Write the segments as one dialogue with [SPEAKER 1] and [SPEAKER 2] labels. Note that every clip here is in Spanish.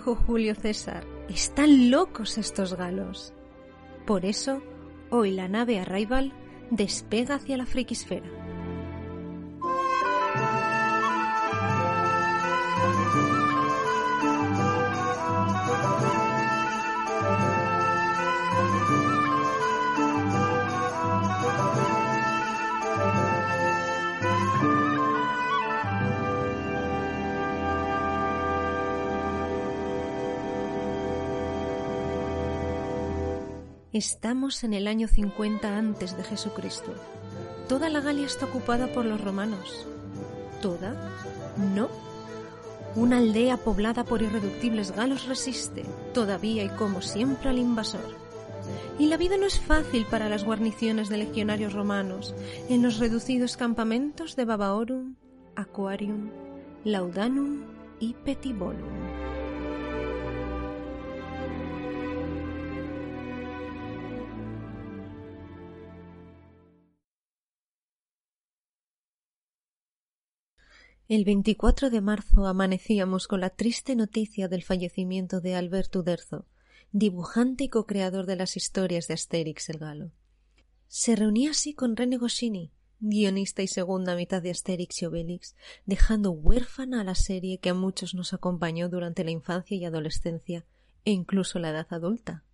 [SPEAKER 1] dijo Julio César, están locos estos galos. Por eso, hoy la nave Arrival despega hacia la frikisfera. Estamos en el año 50 antes de Jesucristo. Toda la Galia está ocupada por los romanos. ¿Toda? No. Una aldea poblada por irreductibles galos resiste, todavía y como siempre, al invasor. Y la vida no es fácil para las guarniciones de legionarios romanos en los reducidos campamentos de Babaorum, Aquarium, Laudanum y Petibonum. El 24 de marzo amanecíamos con la triste noticia del fallecimiento de Albert Uderzo, dibujante y co-creador de las historias de Asterix el Galo. Se reunía así con René Goscinny, guionista y segunda mitad de Asterix y Obelix, dejando huérfana a la serie que a muchos nos acompañó durante la infancia y adolescencia e incluso la edad adulta.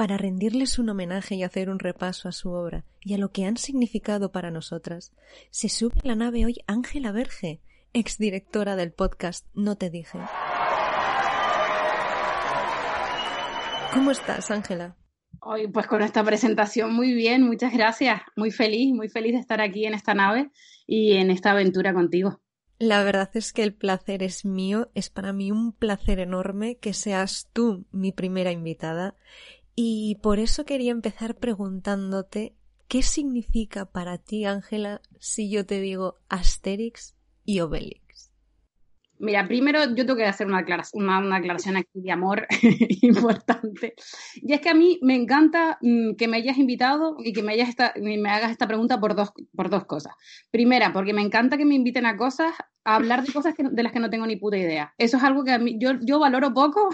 [SPEAKER 1] Para rendirles un homenaje y hacer un repaso a su obra y a lo que han significado para nosotras, se sube a la nave hoy Ángela Verge, exdirectora del podcast No te dije. ¿Cómo estás, Ángela?
[SPEAKER 2] Hoy, pues con esta presentación muy bien, muchas gracias. Muy feliz, muy feliz de estar aquí en esta nave y en esta aventura contigo.
[SPEAKER 1] La verdad es que el placer es mío, es para mí un placer enorme que seas tú mi primera invitada y por eso quería empezar preguntándote qué significa para ti, Ángela, si yo te digo Asterix y Obelix.
[SPEAKER 2] Mira, primero yo tengo que hacer una, una, aclaración aquí de amor importante. Y es que a mí me encanta mm, que me hayas invitado y que me, hayas me hagas esta pregunta por dos, por dos cosas. Primera, porque me encanta que me inviten a cosas, a hablar de cosas de las que no tengo ni puta idea. Eso es algo que a mí, yo, yo valoro poco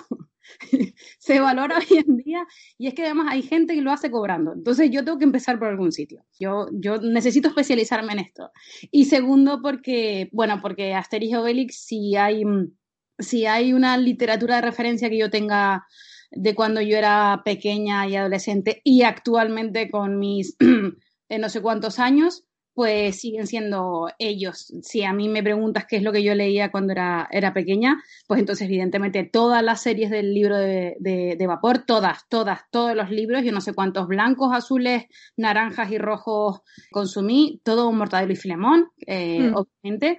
[SPEAKER 2] se valora hoy en día y es que además hay gente que lo hace cobrando. Entonces yo tengo que empezar por algún sitio. Yo, yo necesito especializarme en esto. Y segundo, porque, bueno, porque Asterix y Obelix, si hay, si hay una literatura de referencia que yo tenga de cuando yo era pequeña y adolescente y actualmente con mis no sé cuántos años, pues siguen siendo ellos. Si a mí me preguntas qué es lo que yo leía cuando era, era pequeña, pues entonces evidentemente todas las series del libro de, vapor, todas, todas, todos los libros, yo no sé cuántos blancos, azules, naranjas y rojos consumí, todo un Mortadelo y Filemón, eh, mm. obviamente.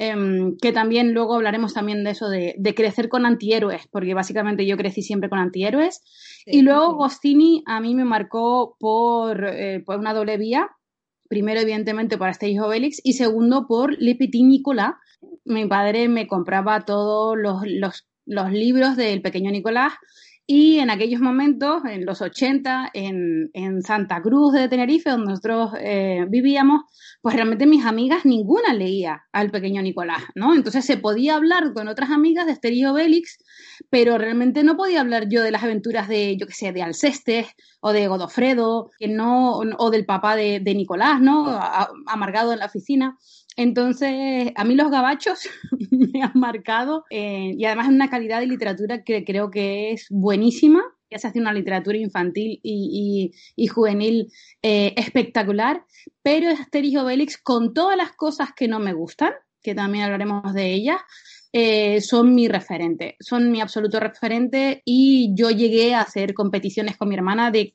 [SPEAKER 2] Em, que también luego hablaremos también de eso de, crecer con antihéroes, porque básicamente yo crecí siempre con antihéroes. y luego Gostini a mí me marcó por, eh, por una doble vía, primero evidentemente por Asterix Obelix y segundo por Le Petit Nicolas. Mi padre me compraba todos los, los, libros del pequeño Nicolás y en aquellos momentos, en los 80, en, en Santa Cruz de Tenerife, donde nosotros eh, vivíamos, pues realmente mis amigas ninguna leía al pequeño Nicolás, ¿no? Entonces se podía hablar con otras amigas de Asterix Obelix pero realmente no podía hablar yo de las aventuras de, yo qué sé, de Alcestes o de Godofredo, que no, o del papá de, Nicolás, ¿no? amargado en la oficina. Entonces, a mí los gabachos me han marcado eh, y además es una calidad de literatura que creo que es buenísima. Ya se hace una literatura infantil y, juvenil eh, espectacular, pero Asterix Obelix con todas las cosas que no me gustan, que también hablaremos de ellas, eh, son mi referente, son mi absoluto referente y yo llegué a hacer competiciones con mi hermana de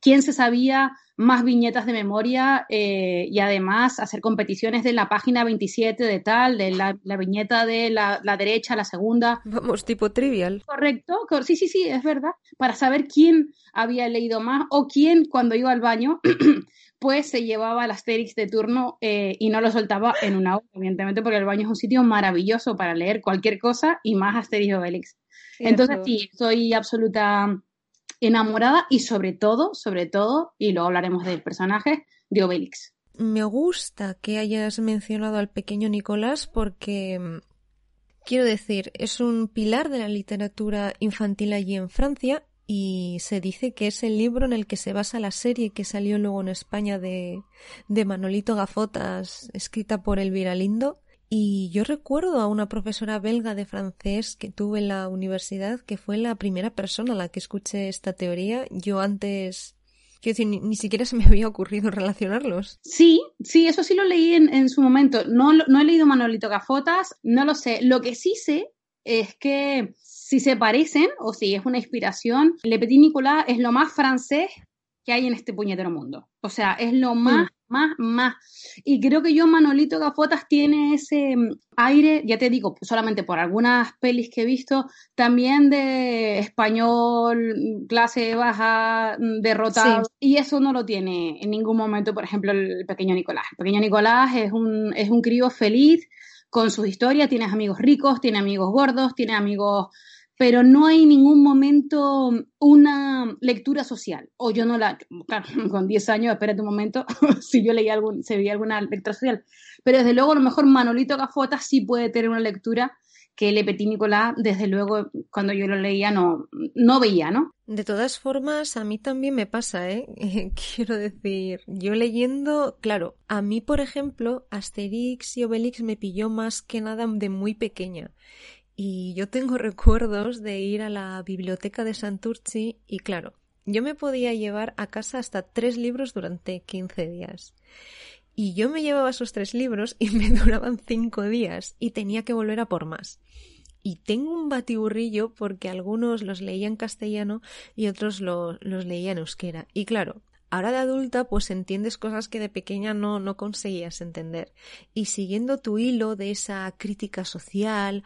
[SPEAKER 2] quién se sabía más viñetas de memoria eh, y además hacer competiciones de la página 27 de tal, de la, viñeta de la, derecha, la segunda.
[SPEAKER 1] Vamos, tipo trivial.
[SPEAKER 2] Correcto, sí, sí, sí, es verdad. Para saber quién había leído más o quién cuando iba al baño pues se llevaba el Asterix de turno eh, y no lo soltaba en una hora, evidentemente, porque el baño es un sitio maravilloso para leer cualquier cosa y más Asterix o Obelix. Entonces sí, soy absoluta enamorada y sobre todo, sobre todo, y luego hablaremos del personaje, de Obelix.
[SPEAKER 1] Me gusta que hayas mencionado al pequeño Nicolás porque mm, quiero decir, es un pilar de la literatura infantil allí en Francia y se dice que es el libro en el que se basa la serie que salió luego en España de, de Manolito Gafotas, escrita por Elvira Lindo. Y yo recuerdo a una profesora belga de francés que tuve en la universidad que fue la primera persona a la que escuché esta teoría. Yo antes Quiero decir, ni, siquiera se me había ocurrido relacionarlos.
[SPEAKER 2] Sí, sí, eso sí lo leí en, en su momento. No, no he leído Manolito Gafotas, no lo sé. Lo que sí sé es que si se parecen o si es una inspiración, Le Petit Nicolas es lo más francés que hay en este puñetero mundo. O sea, es lo mm. más, más, más. Y creo que yo, Manolito Gafotas, tiene ese mm, aire, ya te digo, solamente por algunas pelis que he visto, también de español, mm, clase baja, derrotado. Y eso no lo tiene en ningún momento, por ejemplo, el pequeño Nicolás. El pequeño Nicolás es un, es un crío feliz con su historia, tiene amigos ricos, tiene amigos gordos, tiene amigos pero no hay ningún momento una lectura social. O yo no la, claro, con 10 años, espérate un momento, si yo leía algún, se veía alguna lectura social. Pero desde luego, a lo mejor Manolito Gafota sí puede tener una lectura que Le Petit Nicolás, desde luego, cuando yo lo leía, no, no veía, ¿no?
[SPEAKER 1] De todas formas, a mí también me pasa, ¿eh? Quiero decir, yo leyendo, claro, a mí, por ejemplo, Asterix y Obelix me pilló más que nada de muy pequeña. Y yo tengo recuerdos de ir a la biblioteca de Santurci y claro, yo me podía llevar a casa hasta tres libros durante 15 días. Y yo me llevaba esos tres libros y me duraban cinco días y tenía que volver a por más. Y tengo un batiburrillo porque algunos los leía en castellano y otros los leía en euskera. Y claro, ahora de adulta pues entiendes cosas que de pequeña no, no conseguías entender. Y siguiendo tu hilo de esa crítica social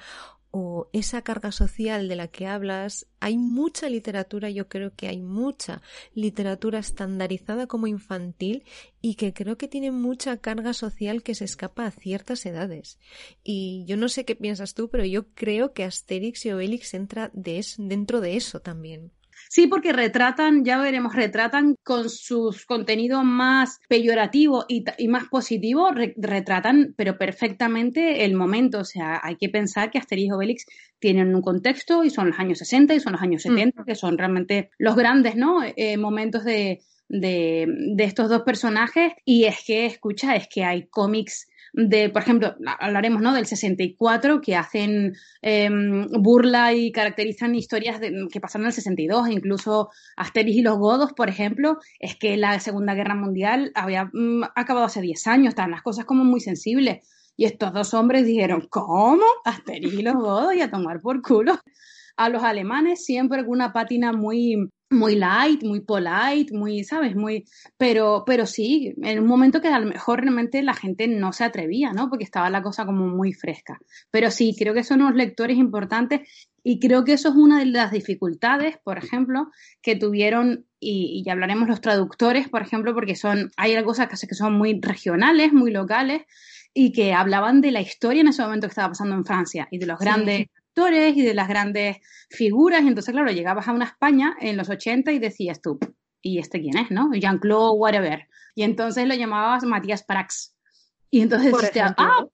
[SPEAKER 1] o esa carga social de la que hablas, hay mucha literatura, yo creo que hay mucha literatura estandarizada como infantil y que creo que tiene mucha carga social que se escapa a ciertas edades. Y yo no sé qué piensas tú, pero yo creo que Asterix y Obelix entra de dentro de eso también.
[SPEAKER 2] Sí, porque retratan, ya veremos, retratan con sus contenidos más peyorativos y, más positivos, retratan, pero perfectamente el momento. O sea, hay que pensar que Asterix y Obelix tienen un contexto y son los años 60 y son los años 70, mm. que son realmente los grandes, ¿no? Eh, momentos de, de, de, estos dos personajes. Y es que, escucha, es que hay cómics de, por ejemplo, hablaremos ¿no? del 64, que hacen em, burla y caracterizan historias que pasaron en el 62, incluso Asterix y los Godos, por ejemplo, es que la Segunda Guerra Mundial había mm, acabado hace 10 años, están las cosas como muy sensibles. Y estos dos hombres dijeron, ¿cómo? Asterix y los Godos y a tomar por culo. A los alemanes siempre con una pátina muy muy light, muy polite, muy, ¿sabes? Muy, pero, pero sí, en un momento que a lo mejor realmente la gente no se atrevía, ¿no? Porque estaba la cosa como muy fresca. Pero sí, creo que son unos lectores importantes y creo que eso es una de las dificultades, por ejemplo, que tuvieron, y, ya hablaremos los traductores, por ejemplo, porque son, hay cosas que son muy regionales, muy locales, y que hablaban de la historia en ese momento que estaba pasando en Francia y de los grandes y de las grandes figuras. Y entonces, claro, llegabas a una España en los 80 y decías tú, ¿y este quién es, no? Jean-Claude, whatever. Y entonces lo llamabas Matías Prax. Y entonces, este, ah,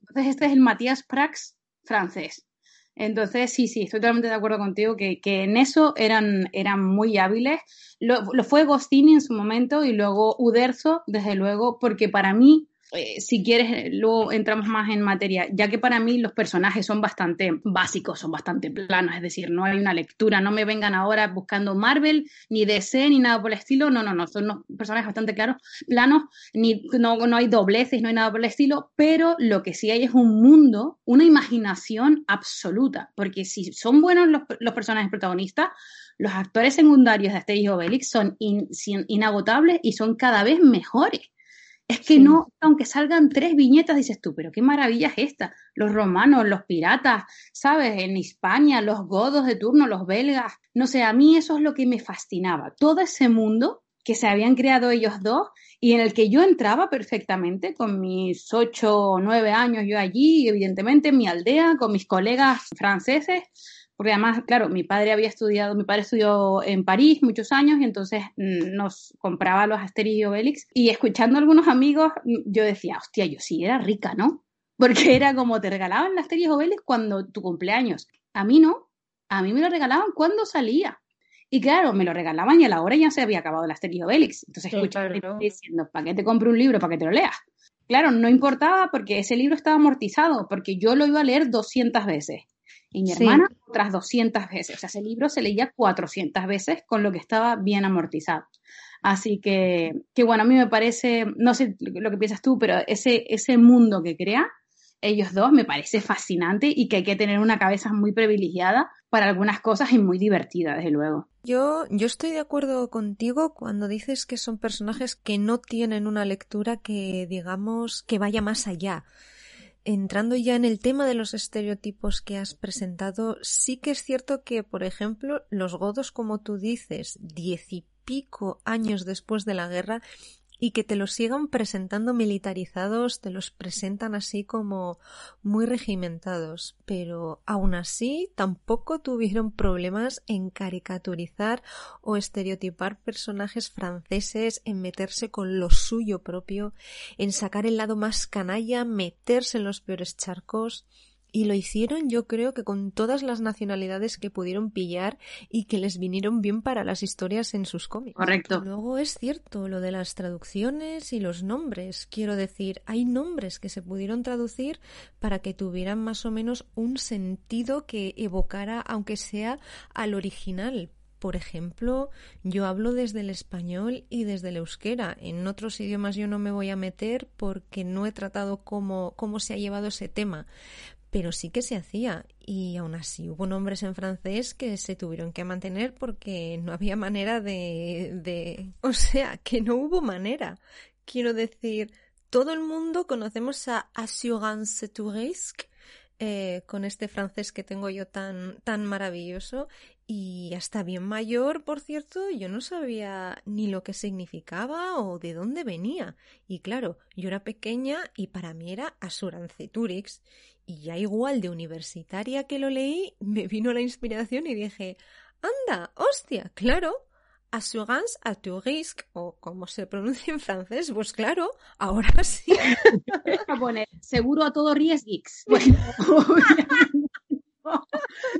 [SPEAKER 2] entonces este es el Matías Prax francés. Entonces, sí, sí, estoy totalmente de acuerdo contigo que, que en eso eran, eran muy hábiles. Lo, lo fue Gostini en su momento y luego Uderzo, desde luego, porque para mí eh, si quieres, luego entramos más en materia, ya que para mí los personajes son bastante básicos, son bastante planos, es decir, no hay una lectura, no me vengan ahora buscando Marvel, ni DC, ni nada por el estilo, no, no, no, son unos personajes bastante claros, planos, ni, no, no hay dobleces, no hay nada por el estilo, pero lo que sí hay es un mundo, una imaginación absoluta, porque si son buenos los, los personajes protagonistas, los actores secundarios de Asterix y Obelix son inagotables y son cada vez mejores. Es que no, aunque salgan tres viñetas, dices tú, pero qué maravilla es esta. Los romanos, los piratas, ¿sabes? En España, los godos de turno, los belgas. No sé, a mí eso es lo que me fascinaba. Todo ese mundo que se habían creado ellos dos y en el que yo entraba perfectamente con mis ocho o nueve años yo allí, evidentemente en mi aldea, con mis colegas franceses porque además, claro, mi padre había estudiado, mi padre estudió en París muchos años y entonces mm, nos compraba los Asterix y Obelix y escuchando a algunos amigos mm, yo decía, hostia, yo sí era rica, ¿no? Porque era como te regalaban las Asterix y Obelix cuando tu cumpleaños. A mí no, a mí me lo regalaban cuando salía. Y claro, me lo regalaban y a la hora ya se había acabado la Asterix y Obelix. Entonces escuchaba diciendo, ¿para qué te compro un libro? ¿Para que te lo leas? Claro, no importaba porque ese libro estaba amortizado, porque yo lo iba a leer 200 veces. Y mi hermana otras 200 veces. O sea, ese libro se leía 400 veces con lo que estaba bien amortizado. Así que, que bueno, a mí me parece, no sé lo que piensas tú, pero ese, ese mundo que crea ellos dos me parece fascinante y que hay que tener una cabeza muy privilegiada para algunas cosas y muy divertida, desde luego.
[SPEAKER 1] Yo, yo estoy de acuerdo contigo cuando dices que son personajes que no tienen una lectura que, digamos, que vaya más allá entrando ya en el tema de los estereotipos que has presentado, sí que es cierto que, por ejemplo, los godos, como tú dices, diez y pico años después de la guerra, y que te los sigan presentando militarizados, te los presentan así como muy regimentados, pero aún así tampoco tuvieron problemas en caricaturizar o estereotipar personajes franceses, en meterse con lo suyo propio, en sacar el lado más canalla, meterse en los peores charcos. Y lo hicieron yo creo que con todas las nacionalidades que pudieron pillar y que les vinieron bien para las historias en sus cómics.
[SPEAKER 2] Correcto.
[SPEAKER 1] luego es cierto lo de las traducciones y los nombres. Quiero decir, hay nombres que se pudieron traducir para que tuvieran más o menos un sentido que evocara, aunque sea al original, por ejemplo, yo hablo desde el español y desde el euskera. En otros idiomas yo no me voy a meter porque no he tratado cómo, cómo se ha llevado ese tema pero sí que se hacía y aún así hubo nombres en francés que se tuvieron que mantener porque no había manera de, de... o sea, que no hubo manera. Quiero decir, todo el mundo conocemos a Assurance Tourisque eh, con este francés que tengo yo tan, tan maravilloso y hasta bien mayor, por cierto, yo no sabía ni lo que significaba o de dónde venía. Y claro, yo era pequeña y para mí era Assurance y ya igual de universitaria que lo leí, me vino la inspiración y dije, anda, hostia, claro, assurance à tout risque, o como se pronuncia en francés, pues claro, ahora sí.
[SPEAKER 2] A poner, seguro a todo riesgo.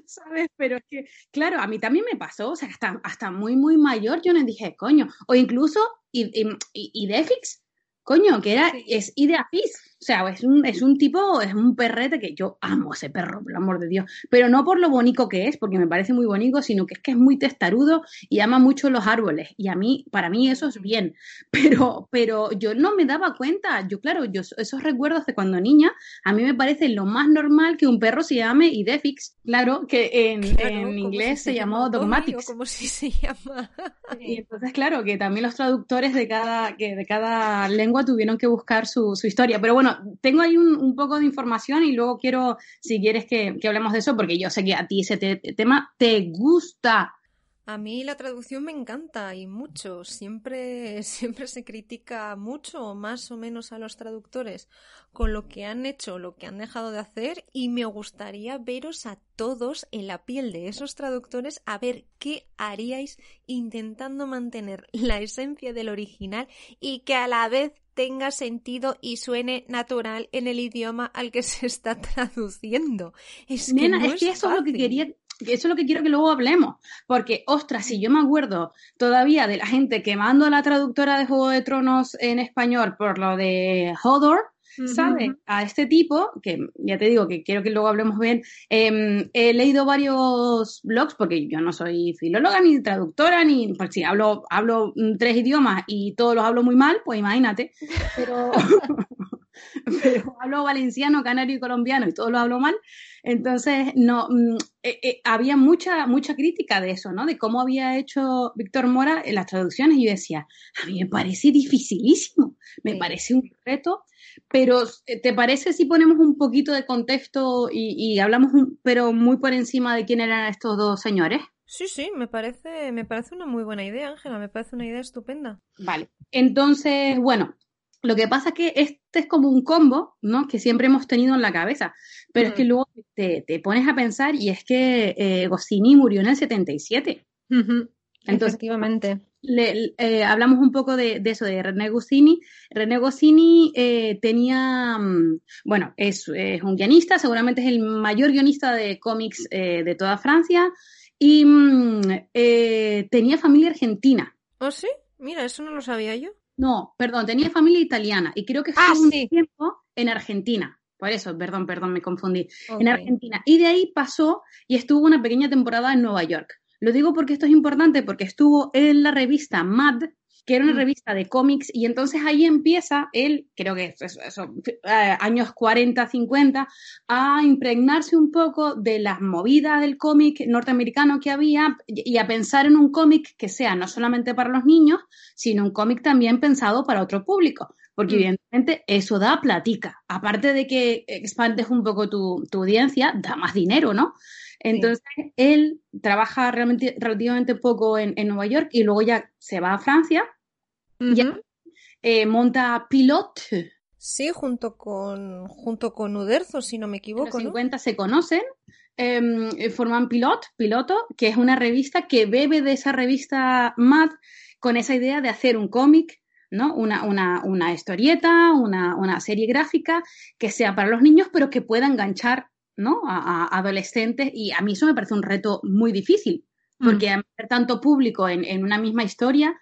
[SPEAKER 2] ¿Sabes? Pero es que, claro, a mí también me pasó, o sea, hasta, hasta muy, muy mayor yo me dije, coño, o incluso, y, y, y Defix, coño, que era, es Ideafis, o sea, es un, es un tipo, es un perrete que yo amo ese perro, por el amor de Dios. Pero no por lo bonito que es, porque me parece muy bonito, sino que es que es muy testarudo y ama mucho los árboles. Y a mí, para mí eso es bien. Pero, pero yo no me daba cuenta. Yo, claro, yo esos recuerdos de cuando niña, a mí me parece lo más normal que un perro se llame Idefix. Claro, que en, en inglés se, llamó Dogmatics.
[SPEAKER 1] Como si se llama.
[SPEAKER 2] Y entonces, claro, que también los traductores de cada, que de cada lengua tuvieron que buscar su, su historia. Pero bueno, tengo ahí un, poco de información y luego quiero, si quieres, que, hablemos de eso, porque yo sé que a ti ese tema te gusta.
[SPEAKER 1] A mí la traducción me encanta y mucho. Siempre, siempre se critica mucho, más o menos, a los traductores con lo que han hecho, lo que han dejado de hacer, y me gustaría veros a todos en la piel de esos traductores a ver qué haríais intentando mantener la esencia del original y que a la vez tenga sentido y suene natural en el idioma al que se está traduciendo. Es que, no es,
[SPEAKER 2] que eso es lo que quería eso es lo que quiero que luego hablemos. Porque, ostras, si yo me acuerdo todavía de la gente quemando a la traductora de Juego de Tronos en español por lo de Hodor, ¿sabes? A este tipo, que ya te digo que quiero que luego hablemos bien, em, he leído varios blogs, porque yo no soy filóloga ni traductora, ni, pues si hablo, hablo tres idiomas y todos los hablo muy mal, pues imagínate. Pero, pero hablo valenciano, canario y colombiano y todos lo hablo mal. Entonces, no, mm, eh, eh, había mucha, mucha crítica de eso, ¿no? De cómo había hecho Víctor Mora en las traducciones. Y yo decía, a mí me parece dificilísimo, me parece un reto, pero eh, ¿te parece si ponemos un poquito de contexto y, hablamos, pero muy por encima de quién eran estos dos señores?
[SPEAKER 1] Sí, sí, me parece, me parece una muy buena idea, Ángela, me parece una idea estupenda.
[SPEAKER 2] Vale, entonces, bueno, lo que pasa es que este es como un combo, ¿no? Que siempre hemos tenido en la cabeza. Pero es que luego te, pones a pensar y es que eh, Goscinny murió en el 77.
[SPEAKER 1] Entonces, Efectivamente.
[SPEAKER 2] Eh, hablamos un poco de, eso, de René Goscinny. René Goscinny eh, tenía, mm, bueno, es, un guionista, seguramente es el mayor guionista de cómics de toda Francia y mm, tenía familia argentina.
[SPEAKER 1] ¿Oh, sí? Mira, eso no lo sabía yo.
[SPEAKER 2] No, perdón, tenía familia italiana y creo que ah, un tiempo en Argentina. Por eso, perdón, perdón, me confundí. En Argentina. Y de ahí pasó y estuvo una pequeña temporada en Nueva York. Lo digo porque esto es importante, porque estuvo en la revista Mad, que era una mm. revista de cómics, y entonces ahí empieza él, creo que es eso, eh, años 40, 50, a impregnarse un poco de las movidas del cómic norteamericano que había y a pensar en un cómic que sea no solamente para los niños, sino un cómic también pensado para otro público. Porque mm. evidentemente eso da platica. Aparte de que expandes un poco tu, audiencia, da más dinero, ¿no? Entonces, él trabaja realmente, relativamente poco en, en, Nueva York y luego ya se va a Francia eh, monta Pilot.
[SPEAKER 1] Sí, junto con, junto con Uderzo, si no me equivoco.
[SPEAKER 2] Los 50 se conocen, em, eh, forman Pilot, Piloto, que es una revista que bebe de esa revista Mad con esa idea de hacer un cómic, ¿no? Una, una, una historieta, una, una, serie gráfica que sea para los niños, pero que pueda enganchar ¿no? a, adolescentes. Y a mí eso me parece un reto muy difícil, porque mm. tanto público en, en, una misma historia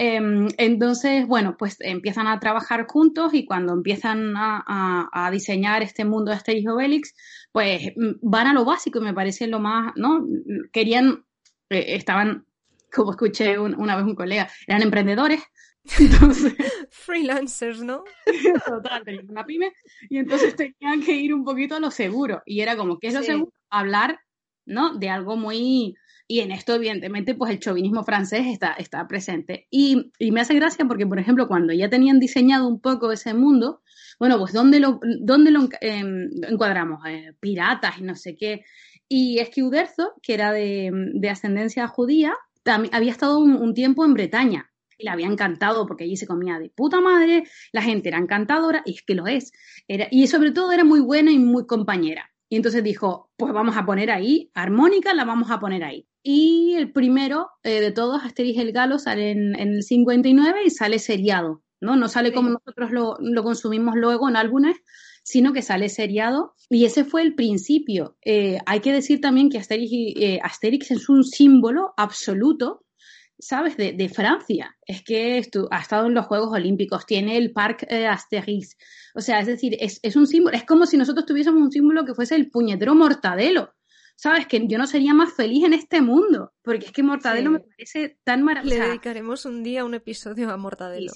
[SPEAKER 2] entonces, bueno, pues empiezan a trabajar juntos y cuando empiezan a, diseñar este mundo de Asterix Obelix, pues mm, van a lo básico y me parece lo más, ¿no? Querían, eh, estaban, como escuché una vez un colega, eran emprendedores, entonces,
[SPEAKER 1] Freelancers, ¿no?
[SPEAKER 2] Total, tenían una pyme y entonces tenían que ir un poquito a lo seguro. Y era como, ¿qué es lo seguro? Hablar, ¿no? De algo muy, y en esto, evidentemente, pues el chauvinismo francés está, está presente. Y, me hace gracia porque, por ejemplo, cuando ya tenían diseñado un poco ese mundo, bueno, pues ¿dónde lo, dónde lo em, encuadramos? Eh, piratas y no sé qué. Y es que era de, ascendencia judía, había estado un, tiempo en Bretaña y le había encantado porque allí se comía de puta madre, la gente era encantadora, y es que lo es. Era, y sobre todo era muy buena y muy compañera. Y entonces dijo, pues vamos a poner ahí, armónica la vamos a poner ahí. Y el primero eh, de todos, Asterix el Galo, sale en, el 59 y sale seriado, ¿no? No sale como nosotros lo, consumimos luego en álbumes, sino que sale seriado. Y ese fue el principio. Eh, hay que decir también que Asterix, eh, Asterix es un símbolo absoluto ¿sabes? De, Francia. Es que ha estado en los Juegos Olímpicos, tiene el Parc eh, Asterix. O sea, es decir, es, un símbolo, es como si nosotros tuviésemos un símbolo que fuese el puñetero mortadelo. ¿Sabes? Que yo no sería más feliz en este mundo, porque es que Mortadelo me parece tan maravilloso.
[SPEAKER 1] Le dedicaremos un día un episodio a Mortadelo.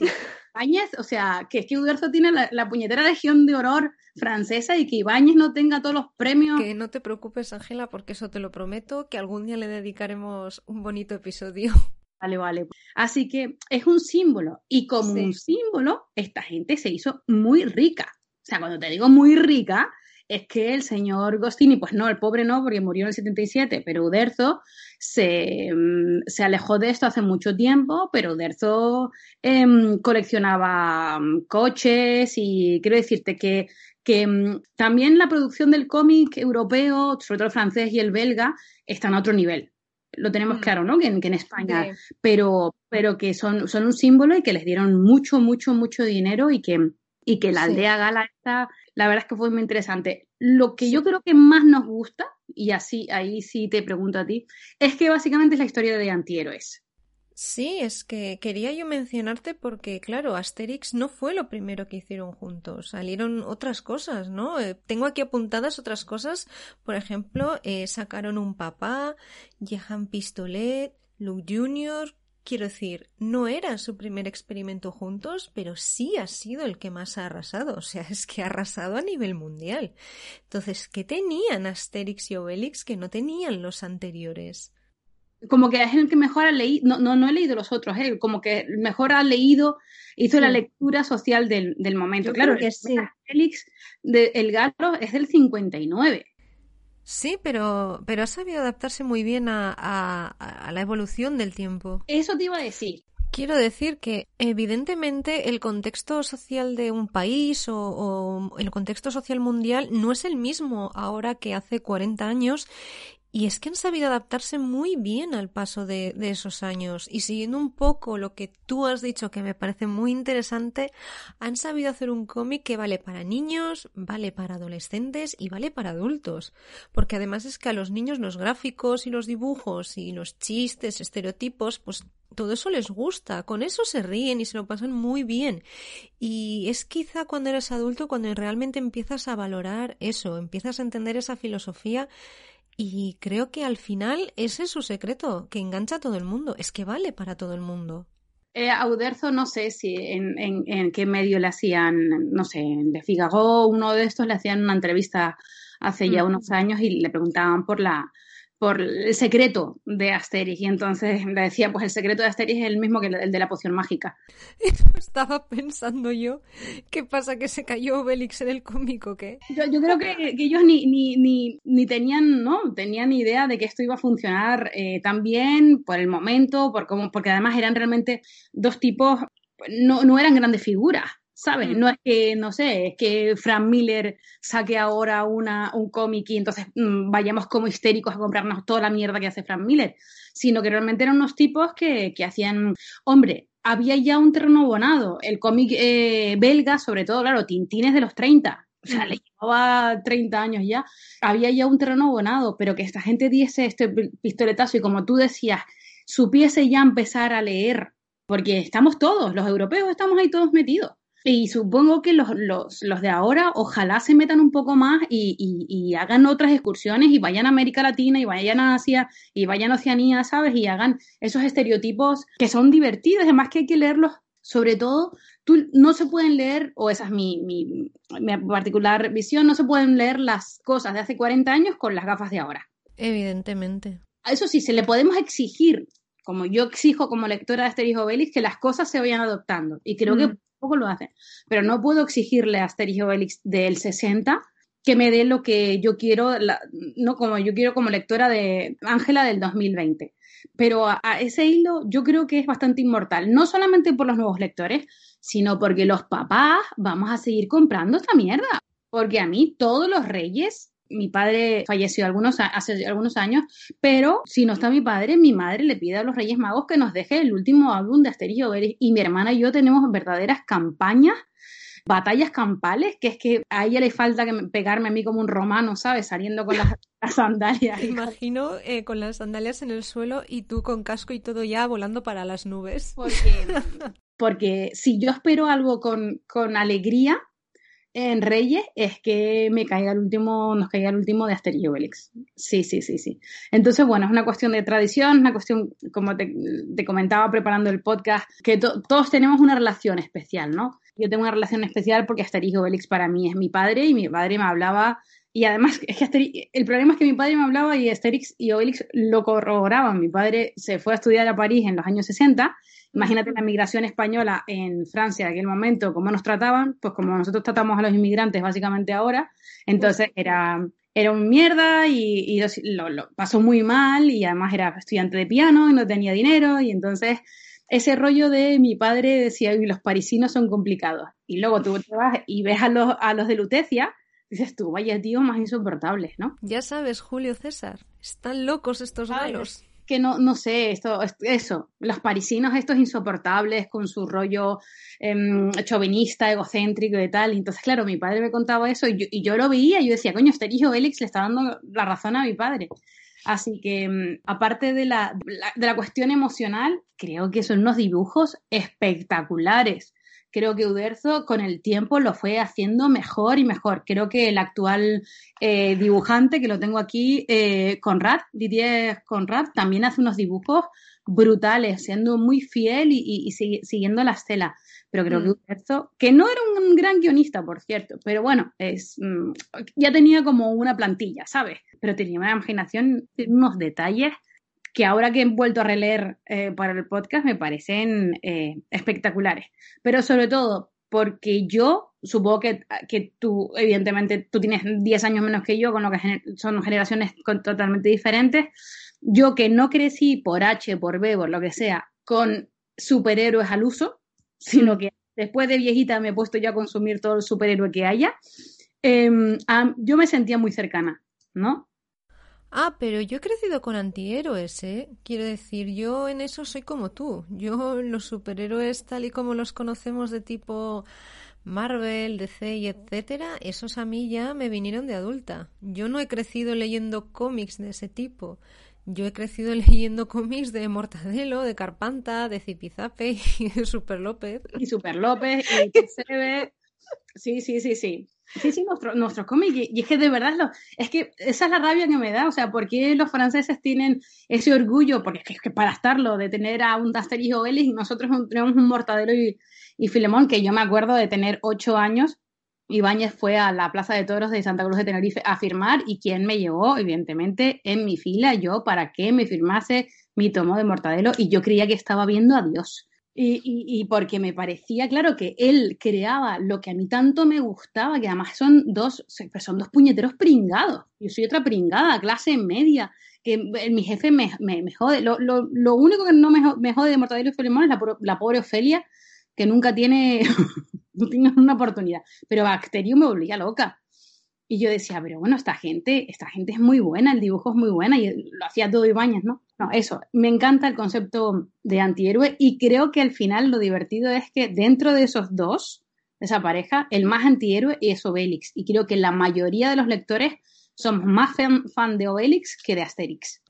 [SPEAKER 2] Ibáñez, o sea, que es que Uderzo tiene la, la, puñetera legión de honor francesa y que Ibáñez no tenga todos los premios.
[SPEAKER 1] Que no te preocupes, Ángela, porque eso te lo prometo, que algún día le dedicaremos un bonito episodio.
[SPEAKER 2] Vale, vale. Así que es un símbolo y como un símbolo, esta gente se hizo muy rica. O sea, cuando te digo muy rica, es que el señor Gostini, pues no, el pobre no, porque murió en el 77, pero Uderzo se, mm, se alejó de esto hace mucho tiempo, pero Uderzo em, coleccionaba mm, coches y quiero decirte que, que mm, también la producción del cómic europeo, sobre todo el francés y el belga, están a otro nivel. Lo tenemos claro, ¿no? Que, en España, pero, pero que son, son un símbolo y que les dieron mucho, mucho, mucho dinero y que, y que la aldea gala está, la verdad es que fue muy interesante. Lo que yo creo que más nos gusta, y así, ahí sí te pregunto a ti, es que básicamente es la historia de antihéroes.
[SPEAKER 1] Sí, es que quería yo mencionarte porque, claro, Asterix no fue lo primero que hicieron juntos, salieron otras cosas, ¿no? Eh, tengo aquí apuntadas otras cosas, por ejemplo, eh, sacaron un papá, Jehan Pistolet, Luke Jr., Quiero decir, no era su primer experimento juntos, pero sí ha sido el que más ha arrasado. O sea, es que ha arrasado a nivel mundial. Entonces, ¿qué tenían Asterix y Obelix que no tenían los anteriores?
[SPEAKER 2] Como que es el que mejor ha leído, no, no, no he leído los otros, ¿eh? como que mejor ha leído, hizo la lectura social del, del momento. claro, que sí. Asterix de El Gato es del 59.
[SPEAKER 1] Sí, pero, pero ha sabido adaptarse muy bien a, a, la evolución del tiempo.
[SPEAKER 2] Eso te iba a decir.
[SPEAKER 1] Quiero decir que evidentemente el contexto social de un país o, o, el contexto social mundial no es el mismo ahora que hace 40 años y es que han sabido adaptarse muy bien al paso de, esos años y siguiendo un poco lo que tú has dicho que me parece muy interesante, han sabido hacer un cómic que vale para niños, vale para adolescentes y vale para adultos. Porque además es que a los niños los gráficos y los dibujos y los chistes, estereotipos, pues todo eso les gusta, con eso se ríen y se lo pasan muy bien. Y es quizá cuando eres adulto cuando realmente empiezas a valorar eso, empiezas a entender esa filosofía y creo que al final ese es su secreto, que engancha a todo el mundo, es que vale para todo el mundo.
[SPEAKER 2] Eh, a Uderzo no sé si en, en, qué medio le hacían, no sé, de Figaro, uno de estos le hacían una entrevista hace ya unos años y le preguntaban por la, por el secreto de Asterix. Y entonces le decía, pues el secreto de Asterix es el mismo que el de la poción mágica.
[SPEAKER 1] Estaba pensando yo, ¿qué pasa que se cayó Obelix en el cómico? ¿qué?
[SPEAKER 2] Yo, yo creo que, que ellos ni, ni, ni, ni, tenían, ¿no? Tenían idea de que esto iba a funcionar eh, tan bien por el momento, por cómo, porque además eran realmente dos tipos, no, no eran grandes figuras. ¿Sabes? No es que, no sé, es que Frank Miller saque ahora una, un cómic y entonces mm, vayamos como histéricos a comprarnos toda la mierda que hace Frank Miller, sino que realmente eran unos tipos que, que hacían, hombre, había ya un terreno abonado, el cómic eh, belga, sobre todo, claro, Tintines de los 30, o sea, le llevaba 30 años ya, había ya un terreno abonado, pero que esta gente diese este pistoletazo y como tú decías, supiese ya empezar a leer, porque estamos todos, los europeos estamos ahí todos metidos. Y supongo que los, los, los, de ahora ojalá se metan un poco más y, y, hagan otras excursiones y vayan a América Latina y vayan a Asia y vayan a Oceanía, ¿sabes? Y hagan esos estereotipos que son divertidos, además que hay que leerlos, sobre todo, tú, no se pueden leer, o esa es mi, mi, mi particular visión, no se pueden leer las cosas de hace 40 años con las gafas de ahora.
[SPEAKER 1] Evidentemente.
[SPEAKER 2] Eso sí, se le podemos exigir como yo exijo como lectora de Asterix Obelix, que las cosas se vayan adoptando. Y creo que mm poco lo hacen. Pero no puedo exigirle a Asterix Obelix del 60 que me dé lo que yo quiero, no como yo quiero como lectora de Ángela del 2020. Pero a, ese hilo yo creo que es bastante inmortal, no solamente por los nuevos lectores, sino porque los papás vamos a seguir comprando esta mierda. Porque a mí todos los reyes mi padre falleció algunos, hace algunos años, pero si no está mi padre, mi madre le pide a los Reyes Magos que nos deje el último álbum de Asterix y Obelix y mi hermana y yo tenemos verdaderas campañas batallas campales, que es que a ella le falta que pegarme a mí como un romano, ¿sabes? Saliendo con las, sandalias.
[SPEAKER 1] Te imagino eh, con las sandalias en el suelo y tú con casco y todo ya volando para las nubes.
[SPEAKER 2] Porque, porque si yo espero algo con, con alegría, en Reyes es que me caiga el último, nos caiga el último de Asterix y Obelix. Sí, sí, sí, sí. Entonces, bueno, es una cuestión de tradición, una cuestión, como te, comentaba preparando el podcast, que todos tenemos una relación especial, ¿no? Yo tengo una relación especial porque Asterix y Obelix para mí es mi padre y mi padre me hablaba y además, el problema es que mi padre me hablaba y Asterix y Obelix lo corroboraban. Mi padre se fue a estudiar a París en los años 60. Imagínate la migración española en Francia en aquel momento, cómo nos trataban, pues como nosotros tratamos a los inmigrantes básicamente ahora. Entonces era, era un mierda y, lo, lo, pasó muy mal y además era estudiante de piano y no tenía dinero y entonces ese rollo de mi padre decía, los parisinos son complicados. Y luego tú te vas y ves a los, a los de Lutecia dices tú, vaya tío más insoportables, ¿no?
[SPEAKER 1] Ya sabes, Julio César, están locos estos galos.
[SPEAKER 2] Que no, no sé, esto, eso, los parisinos estos insoportables con su rollo eh, chauvinista, egocéntrico y tal. entonces, claro, mi padre me contaba eso y yo, lo veía y yo decía, coño, este hijo Félix le está dando la razón a mi padre. Así que, em, aparte de la, de la cuestión emocional, creo que son unos dibujos espectaculares creo que Uderzo con el tiempo lo fue haciendo mejor y mejor. Creo que el actual eh, dibujante, que lo tengo aquí, eh, Conrad, Didier Conrad, también hace unos dibujos brutales, siendo muy fiel y, siguiendo la estela. Pero creo que mm. Uderzo, que no era un gran guionista, por cierto, pero bueno, es mm, ya tenía como una plantilla, ¿sabes? Pero tenía una imaginación, unos detalles que ahora que he vuelto a releer eh, para el podcast me parecen eh, espectaculares. Pero sobre todo porque yo, supongo que, que, tú, evidentemente, tú tienes 10 años menos que yo, con lo que son generaciones totalmente diferentes. Yo que no crecí por H, por B, por lo que sea, con superhéroes al uso, sino que después de viejita me he puesto ya a consumir todo el superhéroe que haya, em, yo me sentía muy cercana, ¿no?
[SPEAKER 1] Ah, pero yo he crecido con antihéroes, ¿eh? Quiero decir, yo en eso soy como tú. Yo los superhéroes tal y como los conocemos de tipo Marvel, DC y etcétera, esos a mí ya me vinieron de adulta. Yo no he crecido leyendo cómics de ese tipo. Yo he crecido leyendo cómics de Mortadelo, de Carpanta, de Zipizape y de Super López.
[SPEAKER 2] Y Super López y ve. Sí, sí, sí, sí. Sí, sí, nuestro, nuestros cómics. Y, es que de verdad, es que esa es la rabia que me da. O sea, ¿por qué los franceses tienen ese orgullo? Porque es que, para estarlo, de tener a un Asterix o y nosotros tenemos un Mortadelo y, y Filemón, que yo me acuerdo de tener ocho años. Ibáñez fue a la Plaza de Toros de Santa Cruz de Tenerife a firmar y quién me llevó, evidentemente, en mi fila, yo, para que me firmase mi tomo de Mortadelo y yo creía que estaba viendo a Dios. Y, y, porque me parecía, claro, que él creaba lo que a mí tanto me gustaba, que además son dos, pues son dos puñeteros pringados. Yo soy otra pringada, clase media, que mi jefe me, me, jode. Lo, lo, lo, único que no me, me jode de Mortadelo y Filemón es la, la, pobre Ofelia, que nunca tiene, no tiene una oportunidad. Pero Bacterio me volvía loca. Y yo decía, pero bueno, esta gente, esta gente es muy buena, el dibujo es muy buena, y lo hacía todo Ibáñez, ¿no? No, eso, me encanta el concepto de antihéroe y creo que al final lo divertido es que dentro de esos dos, esa pareja, el más antihéroe es Obelix. Y creo que la mayoría de los lectores somos más fan, de Obelix que de Asterix.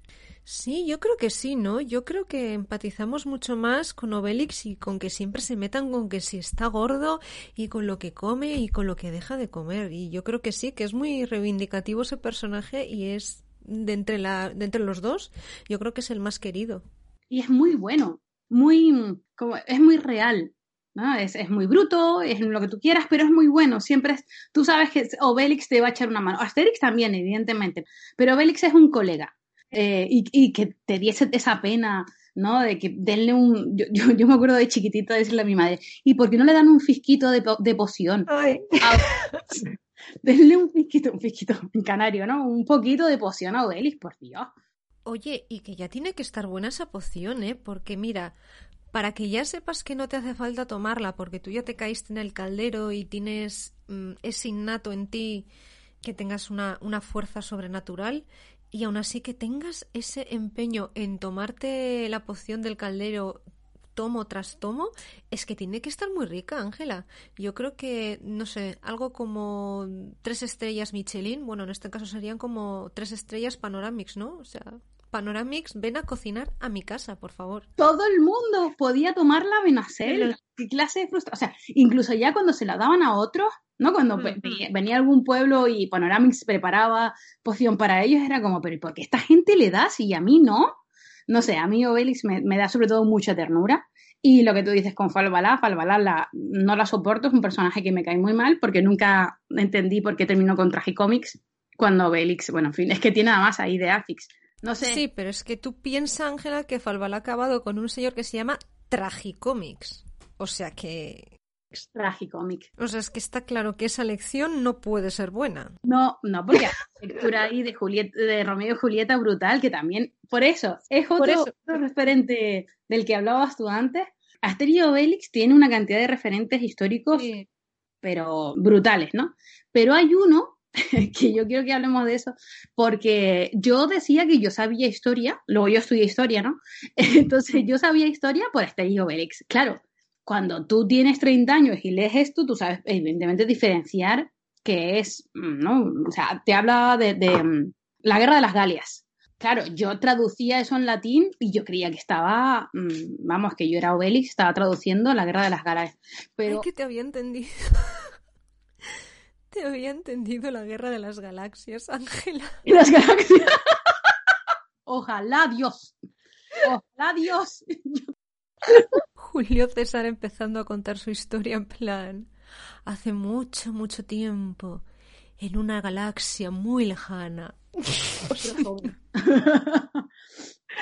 [SPEAKER 1] Sí, yo creo que sí, ¿no? Yo creo que empatizamos mucho más con Obelix y con que siempre se metan con que si está gordo y con lo que come y con lo que deja de comer. Y yo creo que sí, que es muy reivindicativo ese personaje y es de entre, la, de entre los dos, yo creo que es el más querido.
[SPEAKER 2] Y es muy bueno, muy, como, es muy real. ¿no? Es, es, muy bruto, es lo que tú quieras, pero es muy bueno. Siempre es, tú sabes que Obelix te va a echar una mano. Asterix también, evidentemente, pero Obelix es un colega. Eh, y, y, que te diese esa pena, ¿no? De que denle un. Yo, yo, yo, me acuerdo de chiquitito decirle a mi madre, ¿y por qué no le dan un fisquito de, de poción? Ay. denle un piquito, un piquito en canario, ¿no? Un poquito de poción a Odelis, por Dios.
[SPEAKER 1] Oye, y que ya tiene que estar buena esa poción, ¿eh? Porque mira, para que ya sepas que no te hace falta tomarla porque tú ya te caíste en el caldero y tienes mm, es innato en ti que tengas una, una fuerza sobrenatural y aún así que tengas ese empeño en tomarte la poción del caldero tomo tras tomo, es que tiene que estar muy rica, Ángela. Yo creo que, no sé, algo como tres estrellas Michelin, bueno, en este caso serían como tres estrellas Panoramix, ¿no? O sea, Panoramix, ven a cocinar a mi casa, por favor.
[SPEAKER 2] Todo el mundo podía tomar la Benacel. ¿Qué clase de frustración? O sea, incluso ya cuando se la daban a otros, ¿no? Cuando venía algún pueblo y Panoramix preparaba poción para ellos, era como, pero ¿por qué esta gente le da si a mí no? No sé, a mí Obelix me, me, da sobre todo mucha ternura. Y lo que tú dices con Falbalá, Falbalá la, no la soporto, es un personaje que me cae muy mal porque nunca entendí por qué terminó con Tragicomics. cuando Obelix, bueno, en fin, es que tiene nada más ahí de Afix. No sé.
[SPEAKER 1] Sí, pero es que tú piensas, Ángela, que Falbala ha acabado con un señor que se llama Tragicomics. O sea que.
[SPEAKER 2] Tragicómic.
[SPEAKER 1] O sea, es que está claro que esa lección no puede ser buena.
[SPEAKER 2] No, no, porque hay una lectura ahí de, Julieta, de Romeo y Julieta brutal, que también, por eso, es otro, otro referente del que hablabas tú antes. Asterio Obelix tiene una cantidad de referentes históricos,
[SPEAKER 1] Sí.
[SPEAKER 2] pero brutales, ¿no? Pero hay uno que yo quiero que hablemos de eso, porque yo decía que yo sabía historia, luego yo estudié historia, ¿no? Entonces yo sabía historia por Asterix Obelix. Claro, cuando tú tienes 30 años y lees esto, tú sabes evidentemente diferenciar que es, ¿no? O sea, te habla de, de, mm, la guerra de las Galias. Claro, yo traducía eso en latín y yo creía que estaba, mm, vamos, que yo era Obelix, estaba traduciendo la guerra de las Galias. Pero
[SPEAKER 1] Ay, que te había entendido. te había entendido la guerra de las galaxias, Ángela.
[SPEAKER 2] y las galaxias. Ojalá Dios. Ojalá Dios.
[SPEAKER 1] Julio César empezando a contar su historia en plan. Hace mucho, mucho tiempo, en una galaxia muy lejana.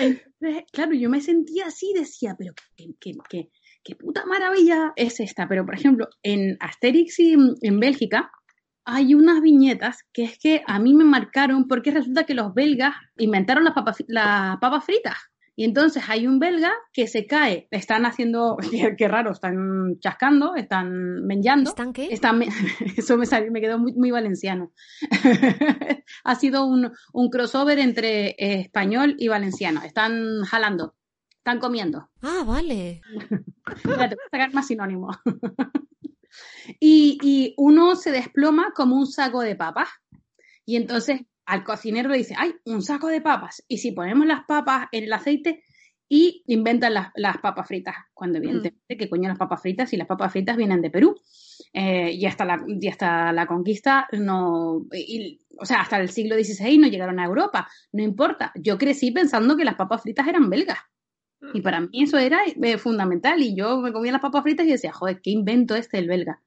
[SPEAKER 2] Entonces, claro, yo me sentía así, decía, pero qué, qué, qué, qué puta maravilla es esta. Pero, por ejemplo, en Asterix y en Bélgica hay unas viñetas que es que a mí me marcaron porque resulta que los belgas inventaron las papas, las papas fritas. Y entonces hay un belga que se cae, están haciendo, qué, qué raro, están chascando, están menllando.
[SPEAKER 1] ¿Están qué?
[SPEAKER 2] Están, eso me, salió, me quedó muy, muy valenciano. ha sido un, un, crossover entre eh, español y valenciano. Están jalando, están comiendo.
[SPEAKER 1] Ah, vale.
[SPEAKER 2] Espérate, voy a sacar más sinónimos. y, y uno se desploma como un saco de papas. Y entonces al cocinero le dice, ¡ay, un saco de papas! Y si ponemos las papas en el aceite y inventan las, las papas fritas, cuando evidentemente, mm. ¿qué coño las papas fritas? Si las papas fritas vienen de Perú. Eh, y, hasta la, y hasta la conquista, no, y, o sea, hasta el siglo XVI no llegaron a Europa. No importa, yo crecí pensando que las papas fritas eran belgas. Y para mí eso era eh, fundamental. Y yo me comía las papas fritas y decía, joder, qué invento este el belga.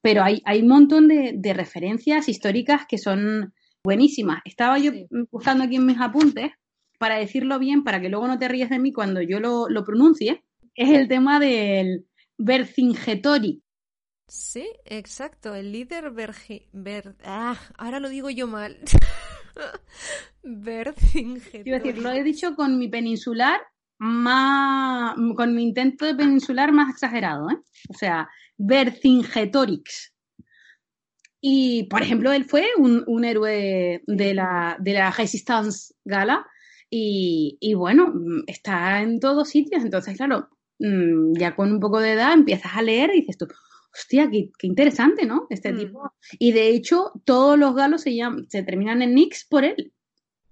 [SPEAKER 2] Pero hay, hay un montón de, de referencias históricas que son buenísimas. Estaba yo sí. buscando aquí en mis apuntes para decirlo bien, para que luego no te ríes de mí cuando yo lo, lo pronuncie. Es el tema del Vercingetori.
[SPEAKER 1] Sí, exacto. El líder Vergi... Ver... Ah, ahora lo digo yo mal. Vercingetori.
[SPEAKER 2] Quiero decir, lo he dicho con mi peninsular más... con mi intento de peninsular más exagerado, ¿eh? O sea, Vercingetorix. Y, por ejemplo, él fue un, un héroe de la, de la Resistance Gala y, y, bueno, está en todos sitios. Entonces, claro, mm, ya con un poco de edad empiezas a leer y dices tú, hostia, qué, qué interesante, ¿no? Este mm. tipo. Y de hecho, todos los galos se, llaman, se terminan en Nix por él,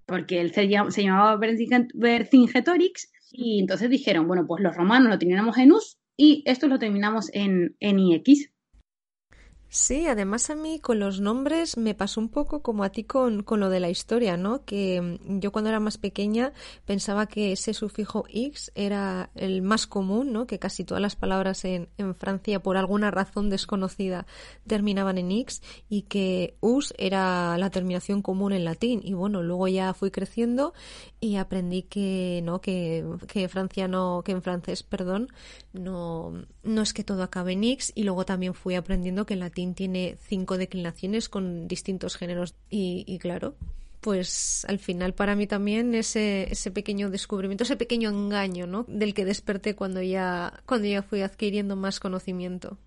[SPEAKER 2] porque él se, llama, se llamaba Vercingetorix y entonces dijeron, bueno, pues los romanos lo teníamos en Us y esto lo terminamos en, en IX.
[SPEAKER 1] Sí, además a mí con los nombres me pasó un poco como a ti con, con, lo de la historia, ¿no? Que yo cuando era más pequeña pensaba que ese sufijo x era el más común, ¿no? Que casi todas las palabras en, en Francia por alguna razón desconocida terminaban en x y que us era la terminación común en latín. Y bueno, luego ya fui creciendo y aprendí que no, que, que Francia no, que en francés, perdón, no, no es que todo acabe en x y luego también fui aprendiendo que en latín tiene cinco declinaciones con distintos géneros y, y, claro pues al final para mí también ese, ese pequeño descubrimiento ese pequeño engaño ¿no? del que desperté cuando ya cuando ya fui adquiriendo más conocimiento